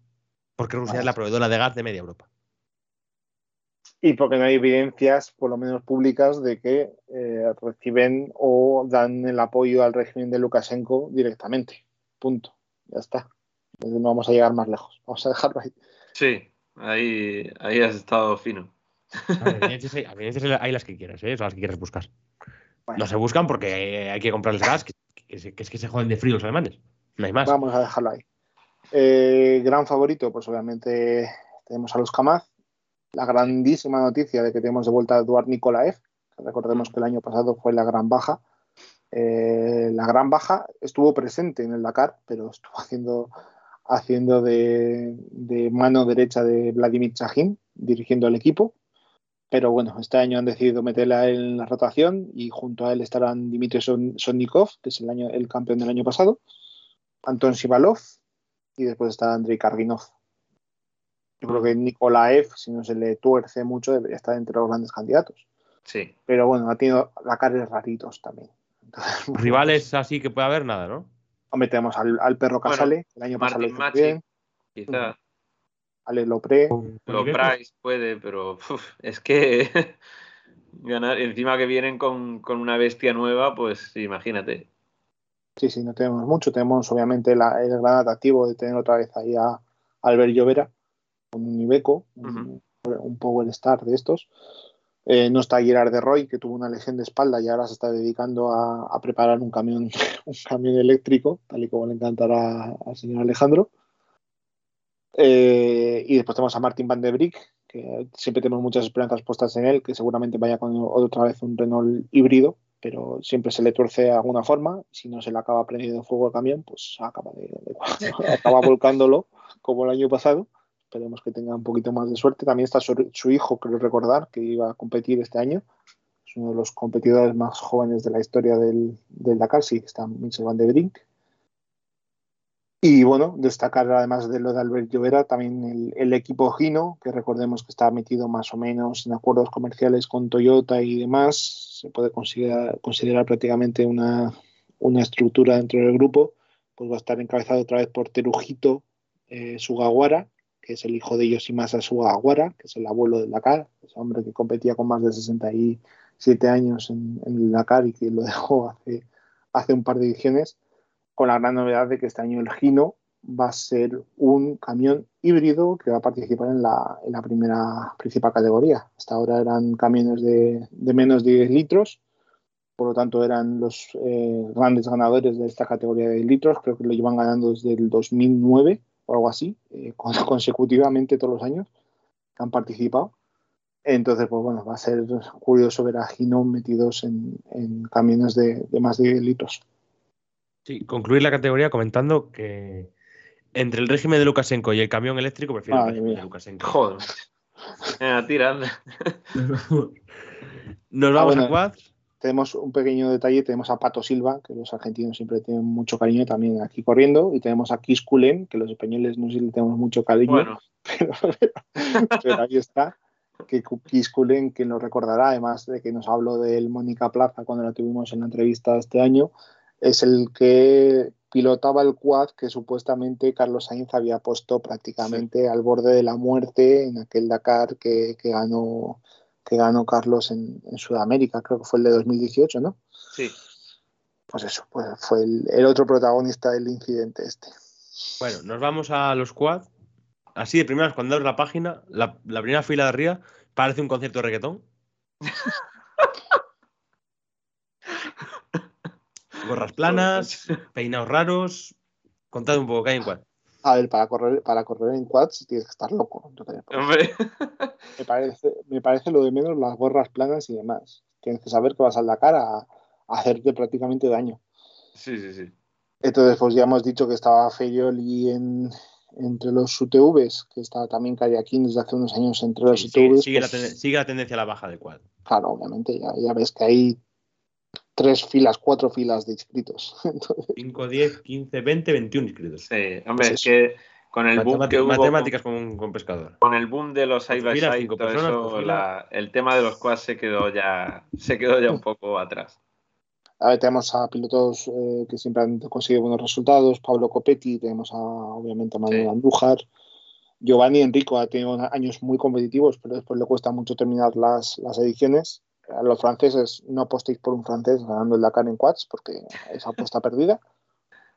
Porque Rusia es la proveedora de gas de media Europa. Y porque no hay evidencias, por lo menos públicas, de que eh, reciben o dan el apoyo al régimen de Lukashenko directamente. Punto. Ya está. no vamos a llegar más lejos. Vamos a dejarlo ahí. Sí, ahí, ahí has estado fino. evidencias hay, las que quieras, ¿eh? las que quieras buscar. No se buscan porque hay que comprarles gas, que, es que se joden de frío los alemanes. No hay más. Vamos a dejarlo ahí. Eh, gran favorito, pues obviamente tenemos a los Kamaz. La grandísima noticia de que tenemos de vuelta a Eduard Nikolaev, recordemos que el año pasado fue la gran baja. Eh, la gran baja estuvo presente en el Dakar, pero estuvo haciendo, haciendo de, de mano derecha de Vladimir Chajin, dirigiendo el equipo. Pero bueno, este año han decidido meterla en la rotación y junto a él estarán Dimitri Sonnikov, que es el, año, el campeón del año pasado, Anton Shivalov y después está Andrei Karginov. Yo creo que Nikolaev, si no se le tuerce mucho, debería estar entre los grandes candidatos. Sí. Pero bueno, ha tenido la cara raritos también. Rivales así que puede haber nada, ¿no? Hombre, tenemos al, perro Casale, el año pasado bien. Quizá. Ale Lopre. Price puede, pero es que ganar, encima que vienen con, una bestia nueva, pues imagínate. Sí, sí, no tenemos mucho. Tenemos obviamente el gran atractivo de tener otra vez ahí a Albert Llovera con un Ibeco, un, Power Star de estos. Eh, no está Gerard de Roy, que tuvo una lesión de espalda y ahora se está dedicando a, preparar un camión, un camión eléctrico, tal y como le encantará al señor Alejandro. Eh, y después tenemos a Martin Van de Brick, que siempre tenemos muchas esperanzas puestas en él, que seguramente vaya con otra vez un Renault híbrido, pero siempre se le tuerce de alguna forma. Si no se le acaba prendiendo fuego el camión, pues acaba, acaba volcándolo como el año pasado. Esperemos que tenga un poquito más de suerte. También está su, hijo, creo recordar, que iba a competir este año. Es uno de los competidores más jóvenes de la historia del, Dakar, sí, está Michel Van de Brink Y bueno, destacar además de lo de Albert Llovera también el, equipo Gino, que recordemos que está metido más o menos en acuerdos comerciales con Toyota y demás. Se puede considerar, considerar prácticamente una, una estructura dentro del grupo. Pues va a estar encabezado otra vez por Terujito eh, Sugawara, que es el hijo de Yoshimasa Sugawara, que es el abuelo de Dakar, ese hombre que competía con más de 67 años en, en Dakar y que lo dejó hace, hace un par de ediciones con la gran novedad de que este año el Gino va a ser un camión híbrido que va a participar en la, primera principal categoría. Hasta ahora eran camiones de, menos de 10 litros, por lo tanto eran los eh, grandes ganadores de esta categoría de 10 litros, creo que lo llevan ganando desde el 2009 o algo así, eh, consecutivamente todos los años que han participado. Entonces, pues bueno, va a ser curioso ver a Gino metidos en, camiones de, de más de 10 litros. Sí, concluir la categoría comentando que entre el régimen de Lukashenko y el camión eléctrico prefiero el régimen de Lukashenko. Joder. Venga, tira, Nos ah, vamos a Quad. Tenemos un pequeño detalle, tenemos a Pato Silva, que los argentinos siempre tienen mucho cariño también aquí corriendo, y tenemos a Kiss que los españoles no sé si le tenemos mucho cariño, pero, ahí está que Kiss que nos recordará, además de que nos habló del Mónica Plaza cuando la tuvimos en la entrevista este año, es el que pilotaba el quad que supuestamente Carlos Sainz había puesto prácticamente al borde de la muerte en aquel Dakar que, ganó que ganó Carlos en, Sudamérica, creo que fue el de 2018, ¿no? Sí. Pues eso, pues fue el, otro protagonista del incidente este. Bueno, nos vamos a los quad. Así de primeras, cuando abres la página, la, la primera fila de arriba parece un concierto de reggaetón. Gorras planas, peinados raros. Contad un poco, ¿qué hay en quad? A ver, para correr, para correr en quads tienes que estar loco. me, parece, me parece lo de menos las gorras planas y demás. Tienes que saber que vas al Dakar a, a hacerte prácticamente daño. Sí, sí, sí. Entonces, pues ya hemos dicho que estaba Feyoli en, entre los UTVs, que está también aquí desde hace unos años entre los UTVs. Sigue, la pues sigue, la tendencia a la baja de quad. Claro, obviamente, ya, ya ves que hay tres filas, cuatro filas de inscritos. 5, 10, 15, 20, 21 inscritos. Sí, hombre, es que con el boom que hubo, Matemáticas con, con, pescador. Con el boom de los side by side, todo eso, el tema de los quads se quedó ya, se quedó ya un poco atrás. A ver, tenemos a pilotos eh, que siempre han conseguido buenos resultados. Pablo Copetti, tenemos a, obviamente a Manuel Andújar. Giovanni Enrico ha tenido años muy competitivos, pero después le cuesta mucho terminar las, las ediciones a los franceses no apostéis por un francés ganando el Dakar en quads porque es apuesta perdida.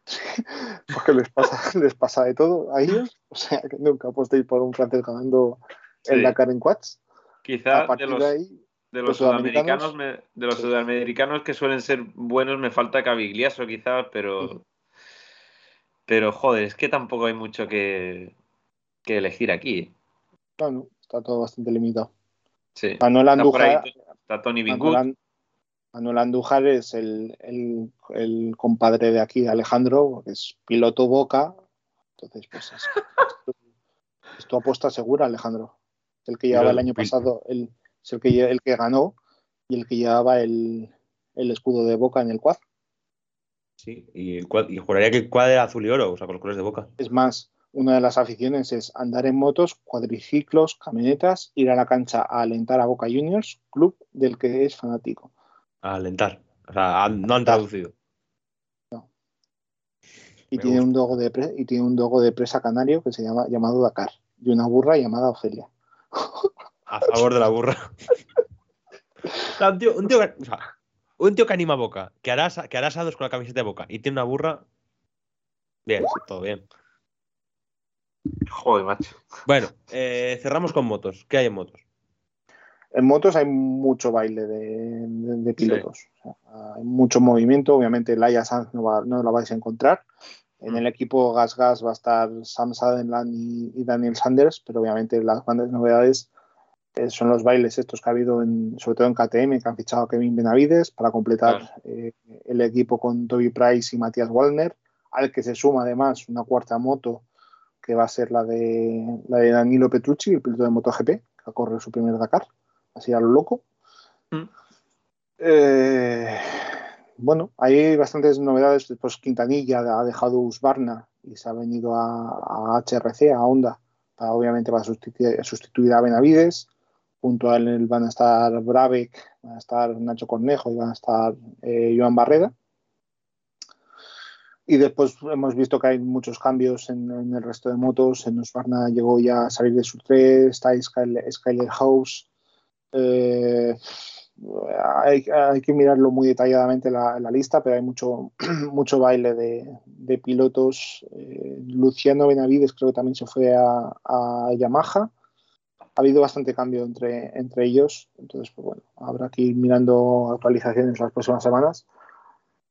porque les pasa, les pasa de todo a ellos. O sea, que nunca apostéis por un francés ganando el Dakar en quads. Quizá de los, de los, sudamericanos, de los sudamericanos que suelen ser buenos me falta Cavigliaso quizás, pero pero joder, es que tampoco hay mucho que, que elegir aquí. Claro, está todo bastante limitado. Sí. Manuel Andújar, Está Tony Manuel, Andújar es el, compadre de aquí, de Alejandro, que es piloto Boca. Entonces, pues es, tu apuesta segura, Alejandro. el que llevaba el año pasado, el, es el que, el que ganó y el que llevaba el, escudo de Boca en el quad. Sí, y, el y juraría que el quad era azul y oro, o sea, con los colores de Boca. Es más, una de las aficiones es andar en motos, cuadriciclos, camionetas, ir a la cancha a alentar a Boca Juniors, club del que es fanático. A alentar. O sea, no han traducido. No. Y tiene, un logo de y tiene un logo de presa canario que se llama llamado Dakar. Y una burra llamada Ofelia. A favor de la burra. un, tío, un, tío, que anima a Boca, que hará, que hará asados con la camiseta de Boca y tiene una burra. Bien, todo bien. Joder, macho. Bueno, eh, cerramos con motos. ¿Qué hay en motos? En motos hay mucho baile de, pilotos. hay mucho movimiento. Obviamente, Laia Sanz no, no la vais a encontrar. En el equipo Gas Gas va a estar Sam Sadenland y, Daniel Sanders, pero obviamente las grandes novedades eh, son los bailes estos que ha habido, en, sobre todo en KTM, que han fichado a Kevin Benavides para completar eh, el equipo con Toby Price y Matías Wallner, al que se suma además una cuarta moto que va a ser la de, la de Danilo Petrucci, el piloto de MotoGP, que correr su primer Dakar, así a lo loco. Mm. Eh, bueno, hay bastantes novedades. Pues Quintanilla ha dejado Usbarna y se ha venido a, HRC, a Honda, para, obviamente para sustituir, sustituir a Benavides. Junto a él van a estar Brabeck, van a estar Nacho Cornejo y van a estar eh, Joan Barreda. Y después hemos visto que hay muchos cambios en, el resto de motos. En Husqvarna llegó ya a salir de su 3, está Skyler House. Eh, hay, que mirarlo muy detalladamente la, lista, pero hay mucho, mucho baile de, pilotos. Eh, Luciano Benavides creo que también se fue a, Yamaha. Ha habido bastante cambio entre, entre ellos, entonces pues bueno, habrá que ir mirando actualizaciones las próximas semanas.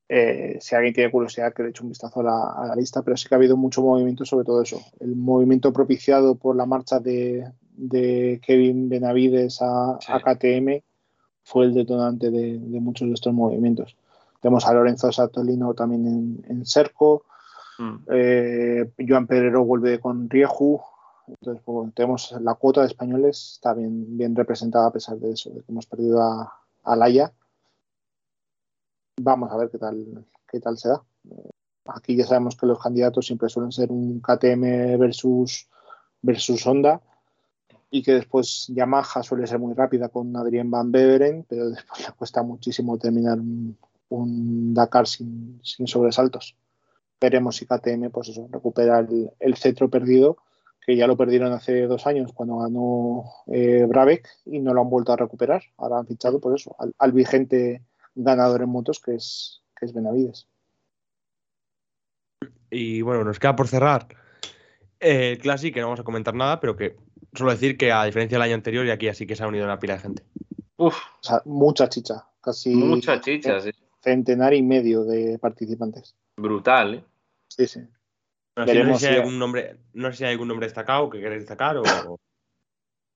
Eh, si alguien tiene curiosidad, que le eche un vistazo a la, lista, pero sí que ha habido mucho movimiento sobre todo eso. El movimiento propiciado por la marcha de, Kevin Benavides a, a KTM fue el detonante de, muchos de estos movimientos. Tenemos a Lorenzo Satolino también en, en Cerco, mm. eh, Joan Pedrero vuelve con Rieju, entonces pues, tenemos la cuota de españoles está bien, bien representada a pesar de eso, de que hemos perdido a, a Laia. Vamos a ver qué tal, qué tal se da. Aquí ya sabemos que los candidatos siempre suelen ser un KTM versus, versus Honda y que después Yamaha suele ser muy rápida con Adrien Van Beveren, pero después le cuesta muchísimo terminar un, Dakar sin, sobresaltos. Veremos si KTM pues recupera el, cetro perdido, que ya lo perdieron hace dos años cuando ganó eh, Brabeck y no lo han vuelto a recuperar. Ahora han fichado por eso, al, vigente ganador en motos que es, que es Benavides. Y bueno, nos queda por cerrar el Classic, que no vamos a comentar nada, pero que Suelo decir que a diferencia del año anterior y aquí así que se ha unido una pila de gente. Uf. O sea, mucha chicha, casi. Mucha chicha, sí. Centenar y medio de participantes. Brutal, ¿eh? Sí, sí. no, sé si hay algún nombre, no sé si hay algún nombre destacado que queréis destacar o.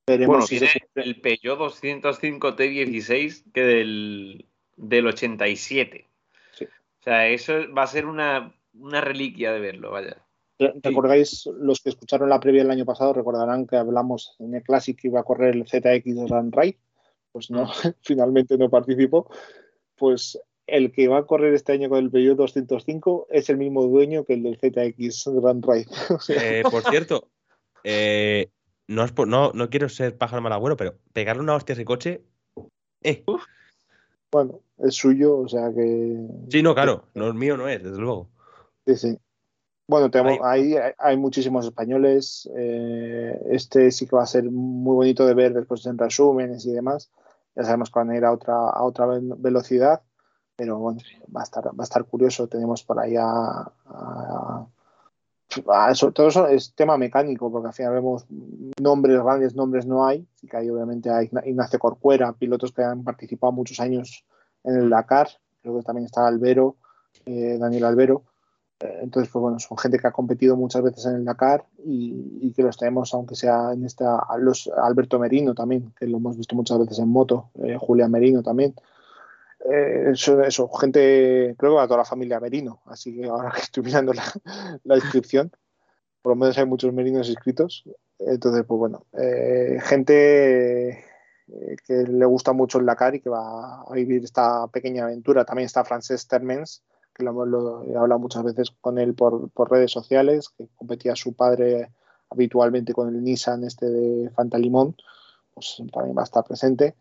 Veremos bueno, tiene el Peugeot 205 T16 que del, del 87. Sí. O sea, eso va a ser una, una reliquia de verlo, vaya. ¿Recordáis, los que escucharon la previa el año pasado, recordarán que hablamos en el Classic que iba a correr el ZX Run Ride? Pues no, mm. finalmente no participó. Pues el que va a correr este año con el Peugeot 205 es el mismo dueño que el del ZX Run Ride. Eh, por cierto, eh, no, no, no, quiero ser pájaro malagüero, pero pegarle una hostia a ese coche. Eh. Bueno, es suyo, o sea que. Sí, no, claro, no es mío, no es, desde luego. Sí, sí. Bueno, tenemos, ahí hay, muchísimos españoles. Eh, este sí que va a ser muy bonito de ver después en resúmenes y demás. Ya sabemos que van a ir a otra, a otra velocidad, pero bueno, va a estar, va a estar curioso. Tenemos por ahí a, todo eso es tema mecánico, porque al vemos nombres, grandes nombres no hay. Sí que hay obviamente a Ignacio Corcuera, pilotos que han participado muchos años en el Dakar. Creo que también está Albero, eh, Daniel Albero entonces, pues bueno, son gente que ha competido muchas veces en el Dakar y, que los tenemos, aunque sea en esta, los Alberto Merino también, que lo hemos visto muchas veces en moto, eh, Julián Merino también. Eh, eso, gente, creo que a toda la familia Merino, así que ahora que estoy mirando la, la inscripción, por lo menos hay muchos merinos inscritos. Entonces, pues bueno, eh, gente que le gusta mucho el Dakar y que va a vivir esta pequeña aventura. También está Frances Termens, que lo, he hablado muchas veces con él por, redes sociales, que competía su padre habitualmente con el Nissan este de Fantalimón, pues también va a estar presente.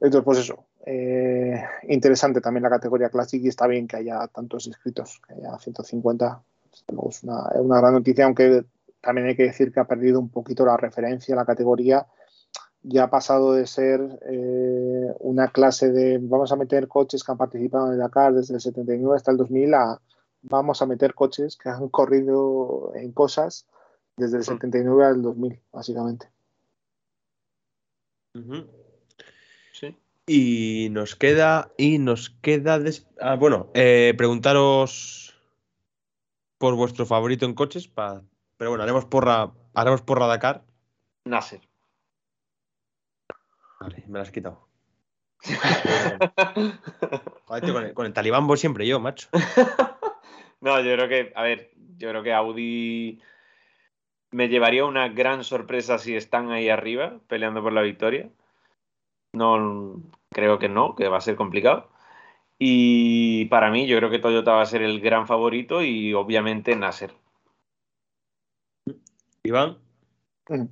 Entonces, pues eso, eh, interesante también la categoría Classic y está bien que haya tantos inscritos, que haya 150. Es una, es una gran noticia, aunque también hay que decir que ha perdido un poquito la referencia a la categoría ya ha pasado de ser eh, una clase de vamos a meter coches que han participado en el Dakar desde el 79 hasta el 2000 a vamos a meter coches que han corrido en cosas desde el 79 mm. al 2000, básicamente. Sí. Y nos queda, y nos queda, ah, bueno, eh, preguntaros por vuestro favorito en coches, pero bueno, haremos porra, haremos porra Dakar. Nasser. Vale, me lo has quitado. con, el, talibán voy siempre yo, macho. no, yo creo que, a ver, yo creo que Audi me llevaría una gran sorpresa si están ahí arriba peleando por la victoria. No, creo que no, que va a ser complicado. Y para mí, yo creo que Toyota va a ser el gran favorito y obviamente Nasser. Iván. Mm.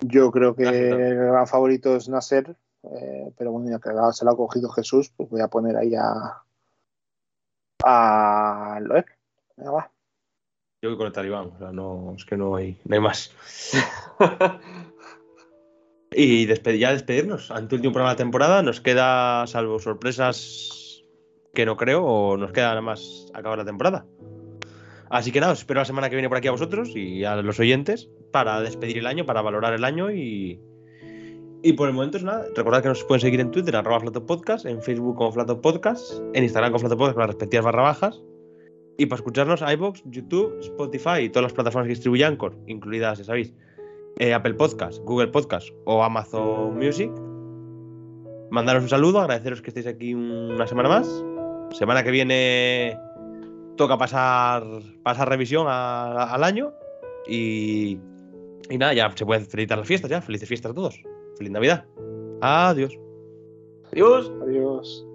Yo creo que el gran favorito es Nasser, eh, pero bueno, ya que se lo ha cogido Jesús, pues voy a poner ahí a, a Loeb. Venga, va. Yo voy con el talibán, o sea, no, es que no hay, no hay más. y ya despedirnos. Ante el último programa de la temporada, nos queda, salvo sorpresas que no creo, o nos queda nada más acabar la temporada. Así que nada, espero la semana que viene por aquí a vosotros y a los oyentes para despedir el año, para valorar el año y, y por el momento es nada. Recordad que nos pueden seguir en Twitter, arroba Podcast, en Facebook como Flato Podcast, en Instagram como Flato Podcast con las respectivas barra bajas. Y para escucharnos, iBox, YouTube, Spotify y todas las plataformas que distribuye Anchor, incluidas, ya sabéis, eh, Apple Podcast, Google Podcast o Amazon Music. Mandaros un saludo, agradeceros que estéis aquí una semana más. Semana que viene toca pasar, pasar revisión al año y, y nada, ya se pueden felicitar las fiestas ya. Felices fiestas a todos. Feliz Navidad. Adiós. Adiós. Adiós.